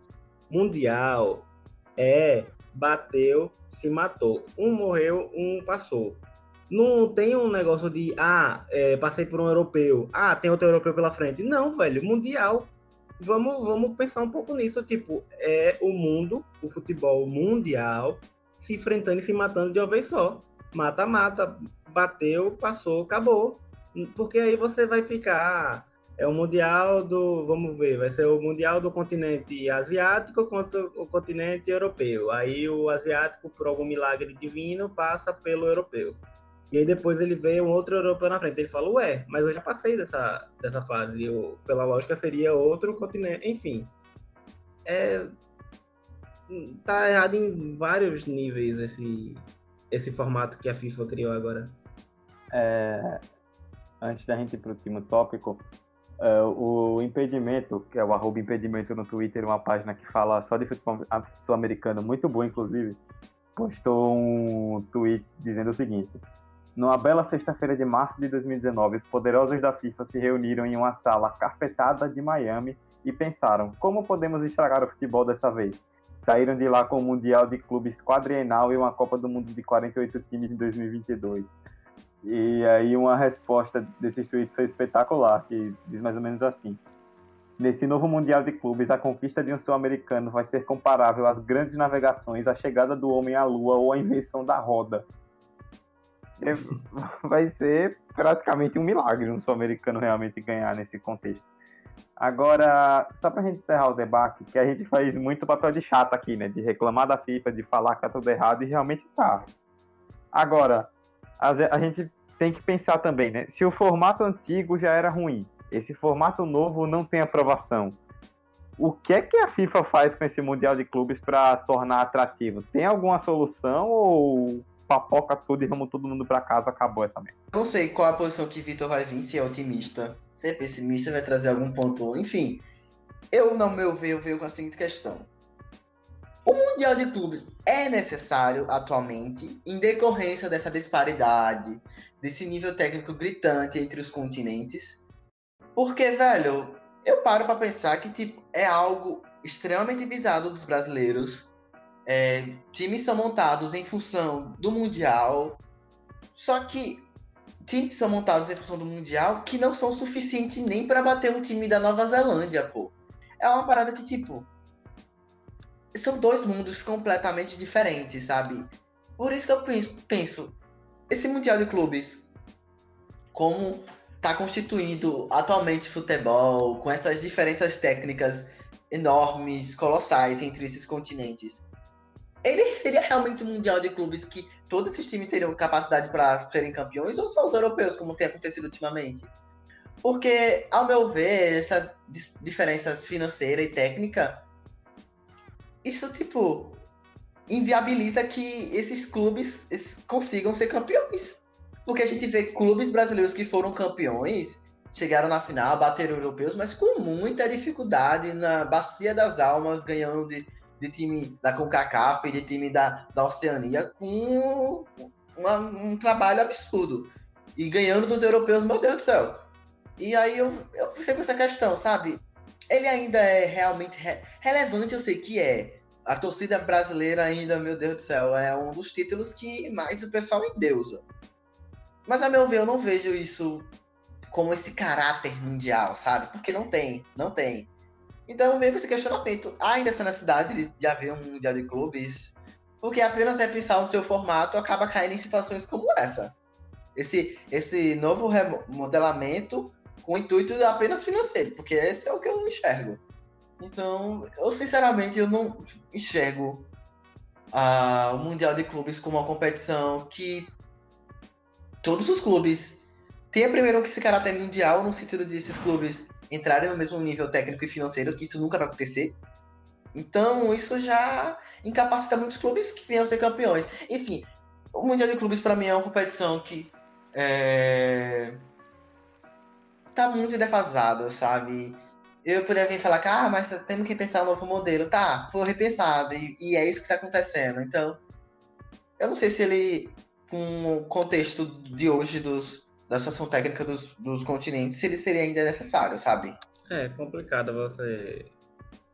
mundial é bateu, se matou. Um morreu, um passou. Não tem um negócio de, ah, é, passei por um europeu, ah, tem outro europeu pela frente. Não, velho, mundial. Vamos, vamos pensar um pouco nisso. Tipo, é o mundo, o futebol mundial, se enfrentando e se matando de uma vez só. Mata-mata, bateu, passou, acabou. Porque aí você vai ficar. É o Mundial do. Vamos ver, vai ser o Mundial do continente asiático contra o continente europeu. Aí o asiático, por algum milagre divino, passa pelo europeu. E aí depois ele vê um outro europeu na frente. Ele fala, ué, mas eu já passei dessa, dessa fase. Eu, pela lógica, seria outro continente. Enfim. É. Tá errado em vários níveis esse, esse formato que a FIFA criou agora. É, antes da gente ir para o último tópico, é, o impedimento, que é o arroba impedimento no Twitter, uma página que fala só de futebol sul-americano, muito boa inclusive, postou um tweet dizendo o seguinte: numa bela sexta-feira de março de 2019, os poderosos da FIFA se reuniram em uma sala carpetada de Miami e pensaram: como podemos estragar o futebol dessa vez? Saíram de lá com o Mundial de Clubes quadrienal e uma Copa do Mundo de 48 times em 2022. E aí uma resposta desses tweets foi espetacular, que diz mais ou menos assim: Nesse novo Mundial de Clubes, a conquista de um sul-americano vai ser comparável às grandes navegações, à chegada do homem à lua ou à invenção da roda. É, vai ser praticamente um milagre um sul-americano realmente ganhar nesse contexto. Agora, só pra gente encerrar o debate, que a gente faz muito papel de chato aqui, né? De reclamar da FIFA, de falar que tá tudo errado, e realmente tá. Agora, a gente tem que pensar também, né? Se o formato antigo já era ruim, esse formato novo não tem aprovação. O que é que a FIFA faz com esse Mundial de Clubes para tornar atrativo? Tem alguma solução ou papoca tudo e vamos todo mundo para casa, acabou essa merda. Não sei qual a posição que Vitor vai vir, se é otimista, se é pessimista, vai trazer algum ponto. Enfim, eu, no meu ver, eu com a seguinte questão. O Mundial de Clubes é necessário atualmente em decorrência dessa disparidade, desse nível técnico gritante entre os continentes. Porque, velho, eu paro para pensar que tipo, é algo extremamente visado dos brasileiros é, times são montados em função do Mundial, só que times são montados em função do Mundial que não são suficientes nem para bater um time da Nova Zelândia, pô. é uma parada que, tipo, são dois mundos completamente diferentes, sabe? Por isso que eu penso, penso esse Mundial de Clubes, como está constituindo atualmente futebol, com essas diferenças técnicas enormes, colossais entre esses continentes, ele seria realmente um Mundial de Clubes que todos esses times teriam capacidade para serem campeões ou só os europeus, como tem acontecido ultimamente? Porque, ao meu ver, essa diferença financeira e técnica, isso, tipo, inviabiliza que esses clubes consigam ser campeões. Porque a gente vê clubes brasileiros que foram campeões, chegaram na final, bateram europeus, mas com muita dificuldade na bacia das almas, ganhando de, de time da CONCACAF e de time da, da Oceania, com uma, um trabalho absurdo. E ganhando dos europeus, meu Deus do céu. E aí eu, eu fico com essa questão, sabe? Ele ainda é realmente re relevante, eu sei que é. A torcida brasileira ainda, meu Deus do céu, é um dos títulos que mais o pessoal endeusa. Mas a meu ver, eu não vejo isso como esse caráter mundial, sabe? Porque não tem, não tem. Então veio com esse questionamento. Há ainda essa necessidade de, de haver um Mundial de Clubes? Porque apenas é pensar no seu formato acaba caindo em situações como essa. Esse, esse novo remodelamento com o intuito apenas financeiro, porque esse é o que eu enxergo. Então, eu sinceramente eu não enxergo uh, o Mundial de Clubes como uma competição que todos os clubes têm primeiro que esse caráter mundial, no sentido de esses clubes entrarem no mesmo nível técnico e financeiro, que isso nunca vai acontecer. Então, isso já incapacita muitos clubes que venham ser campeões. Enfim, o Mundial de Clubes para mim é uma competição que é... tá muito defasada, sabe? Eu poderia vir falar que, ah, mas temos que pensar um novo modelo. Tá, foi repensado, e, e é isso que está acontecendo. Então, eu não sei se ele, com o contexto de hoje dos, da situação técnica dos, dos continentes, se ele seria ainda necessário, sabe? É complicado você,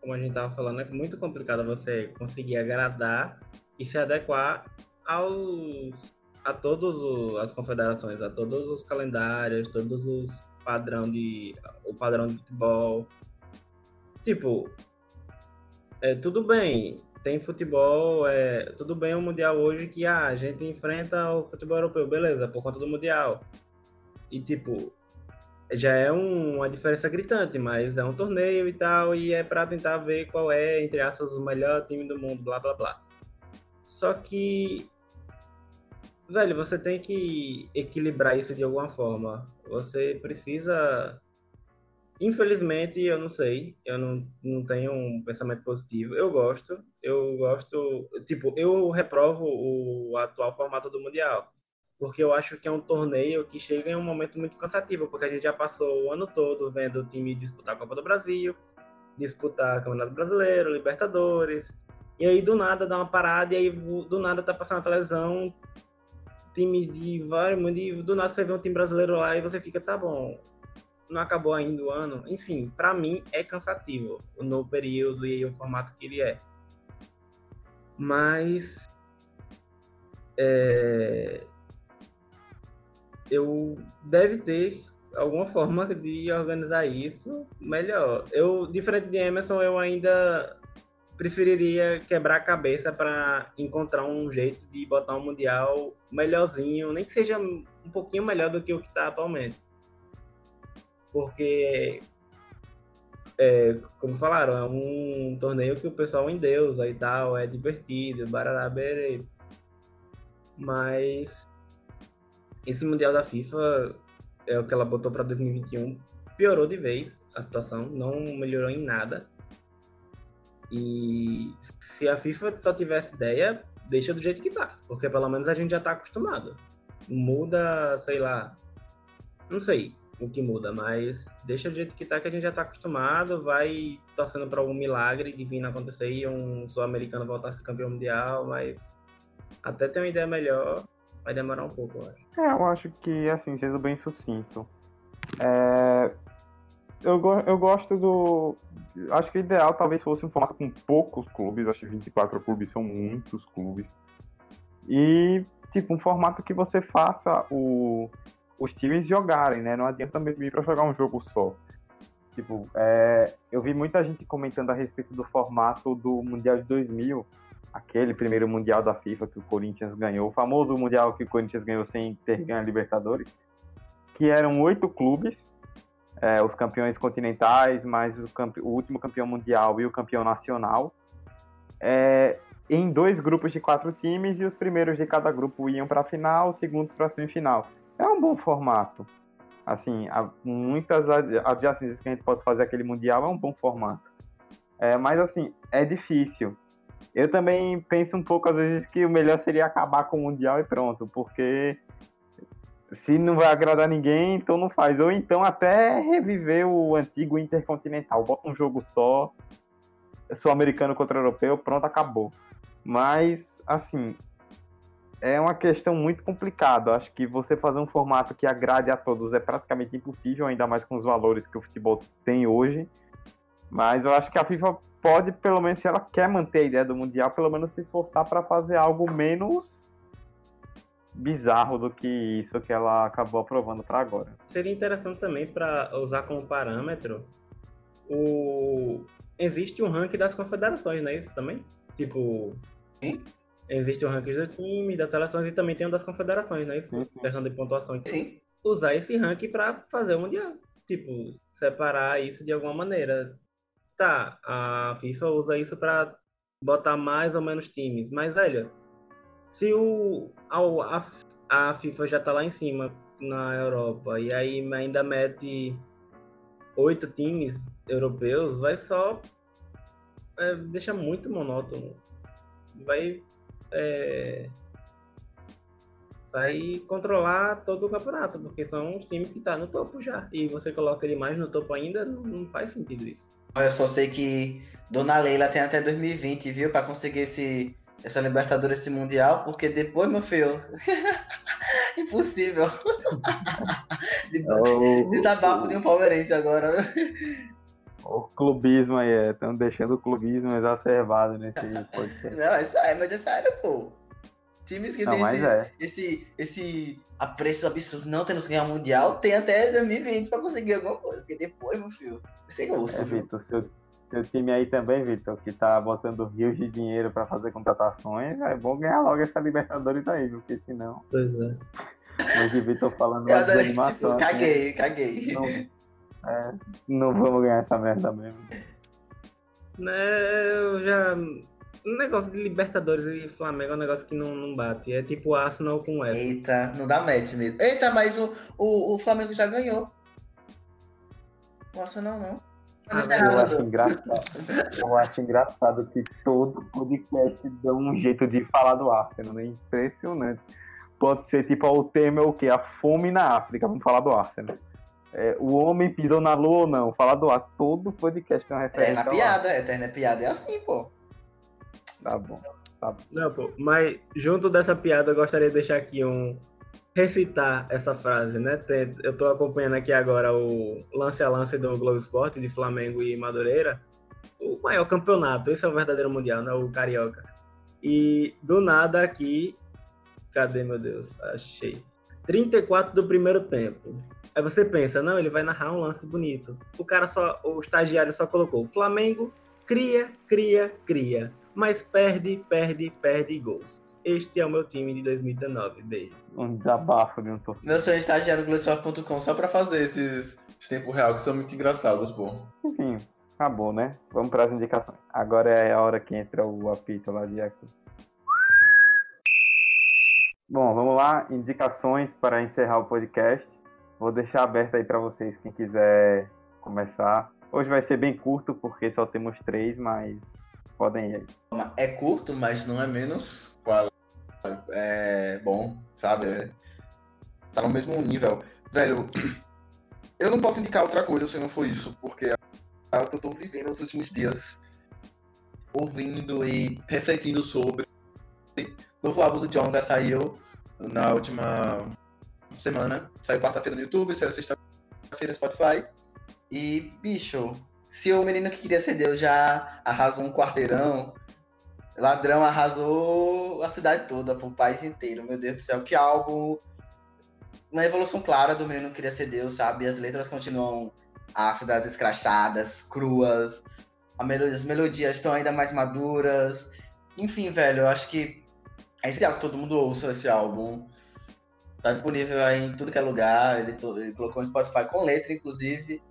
como a gente tava falando, é muito complicado você conseguir agradar e se adequar aos a todas as confederações, a todos os calendários, todos os padrão de o padrão de futebol. Tipo, é tudo bem, tem futebol, é tudo bem o mundial hoje que ah, a gente enfrenta o futebol europeu, beleza, por conta do mundial. E tipo, já é um, uma diferença gritante, mas é um torneio e tal, e é para tentar ver qual é, entre aspas, o melhor time do mundo, blá blá blá. Só que velho, você tem que equilibrar isso de alguma forma. Você precisa. Infelizmente, eu não sei, eu não, não tenho um pensamento positivo. Eu gosto, eu gosto. Tipo, eu reprovo o atual formato do Mundial. Porque eu acho que é um torneio que chega em um momento muito cansativo, porque a gente já passou o ano todo vendo o time disputar a Copa do Brasil, disputar Campeonato Brasileiro, Libertadores. E aí do nada dá uma parada e aí do nada tá passando na televisão times de vários, de, do nada você vê um time brasileiro lá e você fica, tá bom, não acabou ainda o ano. Enfim, para mim é cansativo no período e o formato que ele é. Mas é, eu deve ter alguma forma de organizar isso melhor. Eu, diferente de Emerson, eu ainda preferiria quebrar a cabeça para encontrar um jeito de botar um mundial melhorzinho, nem que seja um pouquinho melhor do que o que está atualmente. Porque, é, como falaram, é um torneio que o pessoal endeusa e tal, é divertido, barará, Mas esse mundial da FIFA é o que ela botou para 2021 piorou de vez a situação, não melhorou em nada e se a FIFA só tivesse ideia, deixa do jeito que tá. Porque pelo menos a gente já tá acostumado. Muda, sei lá. Não sei o que muda, mas deixa do jeito que tá que a gente já tá acostumado. Vai torcendo para algum milagre divino acontecer e um sul-americano voltar a ser campeão mundial, mas até ter uma ideia melhor vai demorar um pouco, eu acho. É, eu acho que, assim, sendo bem sucinto. É, eu, eu gosto do. Acho que o ideal talvez fosse um formato com poucos clubes. Acho que 24 clubes são muitos clubes. E, tipo, um formato que você faça o, os times jogarem, né? Não adianta mesmo ir para jogar um jogo só. Tipo, é, eu vi muita gente comentando a respeito do formato do Mundial de 2000, aquele primeiro Mundial da FIFA que o Corinthians ganhou, o famoso Mundial que o Corinthians ganhou sem ter ganho a Libertadores, que eram oito clubes, é, os campeões continentais, mais o, campe... o, último campeão mundial e o campeão nacional, é, em dois grupos de quatro times e os primeiros de cada grupo iam para a final, os segundos para a semifinal. É um bom formato. Assim, muitas adjacências que a gente pode fazer aquele mundial é um bom formato. É, mas assim, é difícil. Eu também penso um pouco às vezes que o melhor seria acabar com o mundial e pronto, porque se não vai agradar ninguém, então não faz. Ou então até reviver o antigo Intercontinental. Bota um jogo só, sul-americano contra europeu, pronto, acabou. Mas, assim, é uma questão muito complicada. Acho que você fazer um formato que agrade a todos é praticamente impossível, ainda mais com os valores que o futebol tem hoje. Mas eu acho que a FIFA pode, pelo menos, se ela quer manter a ideia do Mundial, pelo menos se esforçar para fazer algo menos bizarro do que isso que ela acabou aprovando para agora. Seria interessante também para usar como parâmetro o existe um ranking das confederações, não é isso também? Tipo, Sim. existe o ranking do time, das seleções e também tem o das confederações, não é isso? Sim. Questão de pontuação. Sim. Usar esse ranking para fazer o mundial. Tipo, separar isso de alguma maneira. Tá, a FIFA usa isso para botar mais ou menos times, mas velho, se o, a, a FIFA já tá lá em cima na Europa e aí ainda mete oito times europeus, vai só é, deixa muito monótono. Vai é, vai controlar todo o campeonato, porque são os times que tá no topo já. E você coloca ele mais no topo ainda, não, não faz sentido isso. Eu só sei que Dona Leila tem até 2020, viu, para conseguir esse essa Libertadores, esse Mundial, porque depois, meu filho, impossível. Oh, Desabafo de um palmeirense agora. O clubismo aí, estão é, deixando o clubismo exacerbado nesse podcast. Não, é sério, mas é sério, pô. Times que tem esse, é. esse, esse apreço absurdo não tendo que ganhar mundial, tem até 2020 pra conseguir alguma coisa. Porque depois, meu filho, você gosta. É, Vitor, seu, seu time aí também, Vitor, que tá botando rios de dinheiro pra fazer contratações, é bom ganhar logo essa Libertadores aí, viu? Porque senão. Pois é. Hoje o Vitor falando uma desanimação. Tipo, caguei, assim, caguei. Não, é, não vamos ganhar essa merda mesmo. Né, eu já um negócio de Libertadores e Flamengo é um negócio que não, não bate. É tipo Arsenal com F. Eita, não dá match mesmo. Eita, mas o, o, o Flamengo já ganhou. O Arsenal não. Eu, acho engraçado, eu acho engraçado que todo podcast dá um jeito de falar do Arsenal. É impressionante. Pode ser tipo o tema é o quê? A fome na África. Vamos falar do Arsenal. É, o homem pisou na lua ou não? Falar do ar. Todo podcast tem uma referência. Eterna piada, eterna piada é assim, pô. Tá bom. Tá bom. Não, pô, mas junto dessa piada, eu gostaria de deixar aqui um. Recitar essa frase, né? Eu tô acompanhando aqui agora o lance a lance do Globo Esporte de Flamengo e Madureira. O maior campeonato, esse é o verdadeiro mundial, né? O Carioca. E do nada aqui. Cadê, meu Deus? Achei. 34 do primeiro tempo. Aí você pensa, não, ele vai narrar um lance bonito. O cara só, o estagiário só colocou Flamengo, cria, cria, cria mas perde, perde, perde gols. Este é o meu time de 2019. Beijo. Um desabafo de um torcedor. Meu sonho é estagiário no só pra fazer esses tempo real que são muito engraçados, pô. Enfim, acabou, né? Vamos para as indicações. Agora é a hora que entra o apito lá de aqui. Bom, vamos lá. Indicações para encerrar o podcast. Vou deixar aberto aí para vocês, quem quiser começar. Hoje vai ser bem curto, porque só temos três, mas podem ir aí. É curto, mas não é menos é bom, sabe? É... Tá no mesmo nível. Velho, eu não posso indicar outra coisa se não for isso, porque é o que eu tô vivendo nos últimos dias. Ouvindo e refletindo sobre. O novo álbum do Jonga saiu na última semana. Saiu quarta-feira no YouTube, saiu sexta-feira no Spotify. E, bicho, se o menino que queria ser Deus já arrasou um quarteirão, Ladrão arrasou a cidade toda, o país inteiro. Meu Deus do céu, que álbum. Uma evolução clara do menino que queria ser Deus, sabe? As letras continuam ácidas, escrachadas, cruas. As melodias estão ainda mais maduras. Enfim, velho, eu acho que esse álbum, todo mundo ouça esse álbum. Tá disponível aí em tudo que é lugar. Ele, ele colocou no Spotify com letra, inclusive.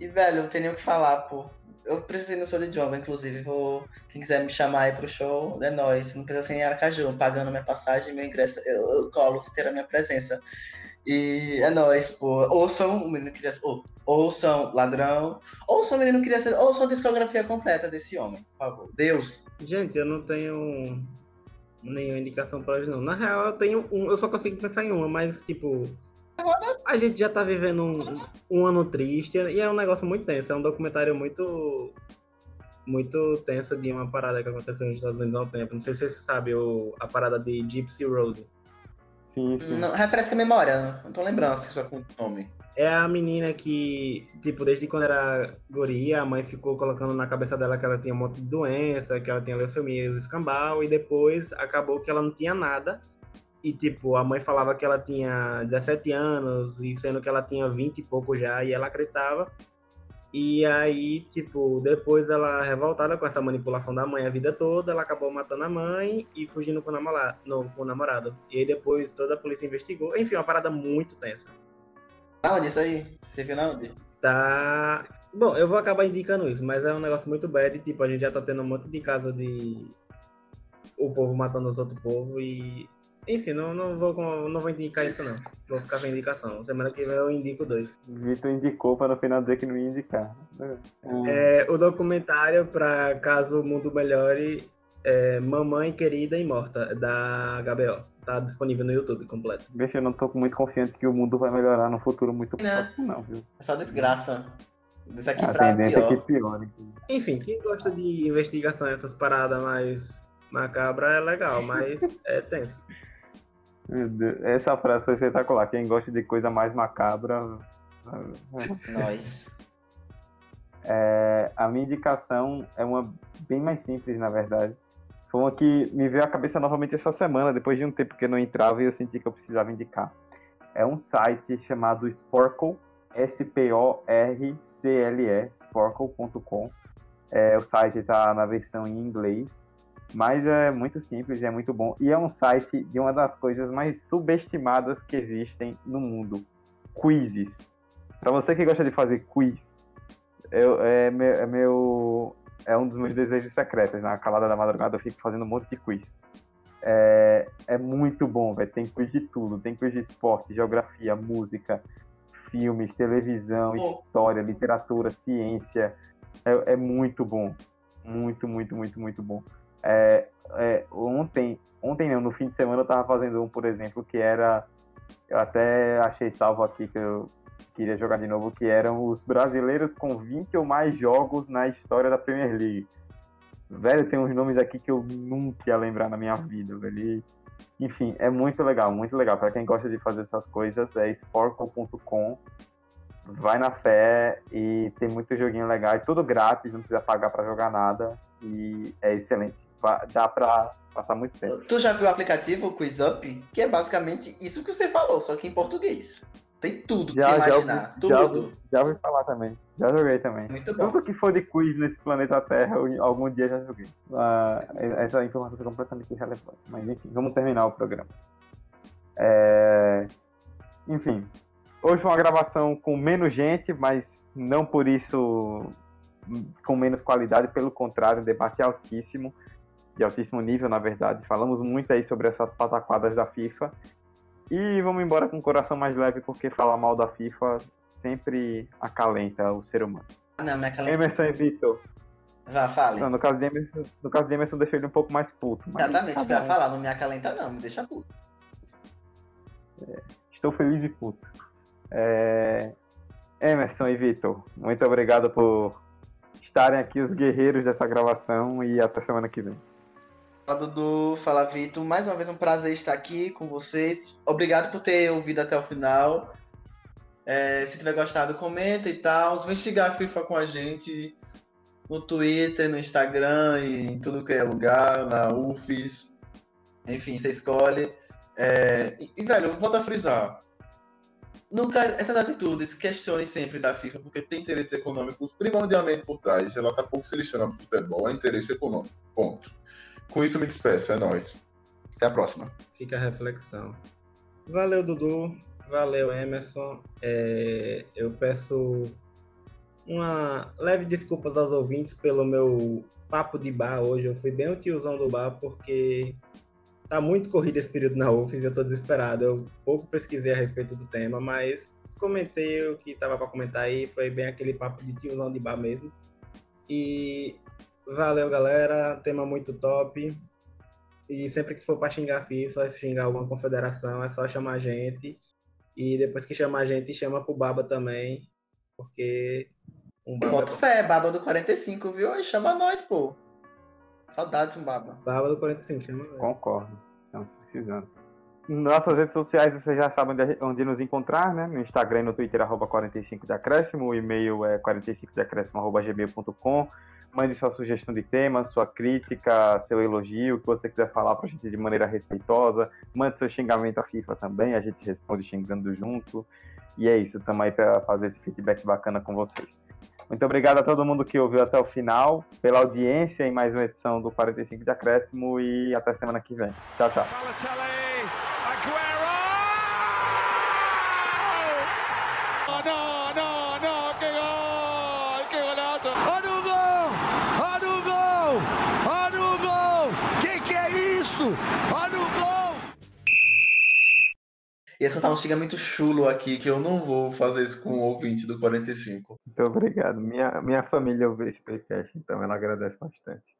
E, velho, não tem nem o que falar, pô. Eu precisei no show de Jomba, inclusive. Vou... Quem quiser me chamar aí pro show, é nóis. Não precisa ser em Aracaju. Pagando minha passagem, meu ingresso, eu, eu colo se ter a minha presença. E é nóis, pô. Ouçam o Menino Ser. Ou, ouçam Ladrão. Ouçam o Menino Queria Ser. Ouçam a discografia completa desse homem, por favor. Deus. Gente, eu não tenho nenhuma indicação pra hoje, não. Na real, eu tenho um. Eu só consigo pensar em uma, mas, tipo. A gente já tá vivendo um, um ano triste e é um negócio muito tenso. É um documentário muito. Muito tenso de uma parada que aconteceu nos Estados Unidos há um tempo. Não sei se você sabe o, a parada de Gypsy Rose. Sim, sim. Não, refresca a memória, não tô lembrando só com o nome. É a menina que, tipo, desde quando era guria, a mãe ficou colocando na cabeça dela que ela tinha um monte de doença, que ela tinha leucemia, escambau, e depois acabou que ela não tinha nada. E, tipo, a mãe falava que ela tinha 17 anos, e sendo que ela tinha 20 e pouco já, e ela acreditava. E aí, tipo, depois ela, revoltada com essa manipulação da mãe a vida toda, ela acabou matando a mãe e fugindo com o, namorado, no, com o namorado. E aí depois toda a polícia investigou. Enfim, uma parada muito tensa. Onde isso aí? Você viu onde? Tá. Bom, eu vou acabar indicando isso, mas é um negócio muito bad. Tipo, a gente já tá tendo um monte de casos de. O povo matando os outros povos e enfim, não, não, vou, não vou indicar isso não. Vou ficar sem indicação. Semana que vem eu indico dois. Vitor indicou para no final dizer que não ia indicar. É, o documentário para caso o mundo melhore é Mamãe Querida e Morta, da HBO. Tá disponível no YouTube completo. Bicho, eu não tô muito confiante que o mundo vai melhorar no futuro muito não. próximo, não, viu? É só desgraça. Isso aqui A pra tendência pior. é que piore. Enfim, quem gosta de investigação, essas paradas mais macabras é legal, mas é tenso. Essa frase foi espetacular. Quem gosta de coisa mais macabra. Nós. É, a minha indicação é uma bem mais simples, na verdade. Foi uma que me veio à cabeça novamente essa semana, depois de um tempo que eu não entrava e eu senti que eu precisava indicar. É um site chamado Sporkle, S-P-O-R-C-L-E, sporkle.com. É, o site está na versão em inglês, mas é muito simples, é muito bom. E é um site de uma das coisas mais subestimadas que existem no mundo: quizzes. Para você que gosta de fazer quiz, eu, é, meu, é, meu, é um dos meus desejos secretos. Na calada da madrugada eu fico fazendo um monte de quiz. É, é muito bom, velho. Tem quiz de tudo. Tem quiz de esporte, geografia, música, filmes, televisão, Pô. história, literatura, ciência. É, é muito bom. Muito, muito, muito, muito bom. É, é, ontem, ontem não, no fim de semana eu tava fazendo um, por exemplo, que era. Eu até achei salvo aqui que eu queria jogar de novo, que eram os brasileiros com 20 ou mais jogos na história da Premier League. Velho, tem uns nomes aqui que eu nunca ia lembrar na minha vida, velho. Enfim, é muito legal, muito legal. Para quem gosta de fazer essas coisas, é sporkle.com. Vai na fé e tem muito joguinho legal, é tudo grátis, não precisa pagar para jogar nada e é excelente. Dá pra passar muito tempo. Tu já viu o aplicativo QuizUp? Que é basicamente isso que você falou, só que em português. Tem tudo que você Já, já, ouvi, imaginar. já, tudo. ouvi, já ouvi falar também. Já joguei também. Muito bom. Tudo que for de quiz nesse planeta Terra, eu, algum dia já joguei. Ah, essa informação foi completamente irrelevante. Mas enfim, vamos terminar o programa. É, Enfim, hoje foi uma gravação com menos gente, mas não por isso com menos qualidade, pelo contrário, um debate altíssimo, de altíssimo nível, na verdade. Falamos muito aí sobre essas pataquadas da FIFA. E vamos embora com o coração mais leve, porque falar mal da FIFA sempre acalenta o ser humano. Ah, Não, minha calenda. Emerson e Vitor. Vá, fale. Não, no caso de Emerson, no caso de Emerson deixa ele um pouco mais puto. Exatamente, tá bom. falar, não me acalenta não, me deixa puto. Estou feliz e puto. É, Emerson e Vitor, muito obrigado por estarem aqui os guerreiros dessa gravação e até semana que vem. Dudu, fala Vitor, mais uma vez um prazer estar aqui com vocês. Obrigado por ter ouvido até o final. É, se tiver gostado, comenta e tal. Investigar a FIFA com a gente no Twitter, no Instagram e em tudo que é lugar, na UFIS. Enfim, você escolhe. É, e, e, velho, vou a frisar. Nunca essas atitudes, questione sempre da FIFA, porque tem interesses econômicos primordialmente por trás. Ela tá pouco selecionando futebol, é interesse econômico. Ponto. Com isso me despeço, é nóis. Até a próxima. Fica a reflexão. Valeu, Dudu. Valeu, Emerson. É, eu peço uma leve desculpas aos ouvintes pelo meu papo de bar hoje. Eu fui bem o tiozão do bar porque tá muito corrido esse período na UFES e eu tô desesperado. Eu pouco pesquisei a respeito do tema, mas comentei o que tava para comentar aí. Foi bem aquele papo de tiozão de bar mesmo. E valeu, galera. Tema muito top. E sempre que for para xingar a FIFA, xingar alguma confederação, é só chamar a gente. E depois que chamar a gente, chama pro Baba também. Porque. Um Baba... Boto fé, Baba do 45, viu? E chama nós, pô. Saudades, um Baba. Baba do 45, chama nós. Concordo. Estamos precisando. Nossas redes sociais vocês já sabem onde, onde nos encontrar, né? No Instagram e no Twitter, arroba 45 de acréscimo. O e-mail é 45 de acréscimo, arroba gmail.com. Mande sua sugestão de tema, sua crítica, seu elogio, o que você quiser falar para a gente de maneira respeitosa. Mande seu xingamento à FIFA também, a gente responde xingando junto. E é isso, estamos aí para fazer esse feedback bacana com vocês. Muito obrigado a todo mundo que ouviu até o final, pela audiência em mais uma edição do 45 de Acréscimo e até semana que vem. Tchau, tchau. Ia soltar um xingamento chulo aqui, que eu não vou fazer isso com o ouvinte do 45. Muito obrigado. Minha, minha família ouviu esse podcast, então ela agradece bastante.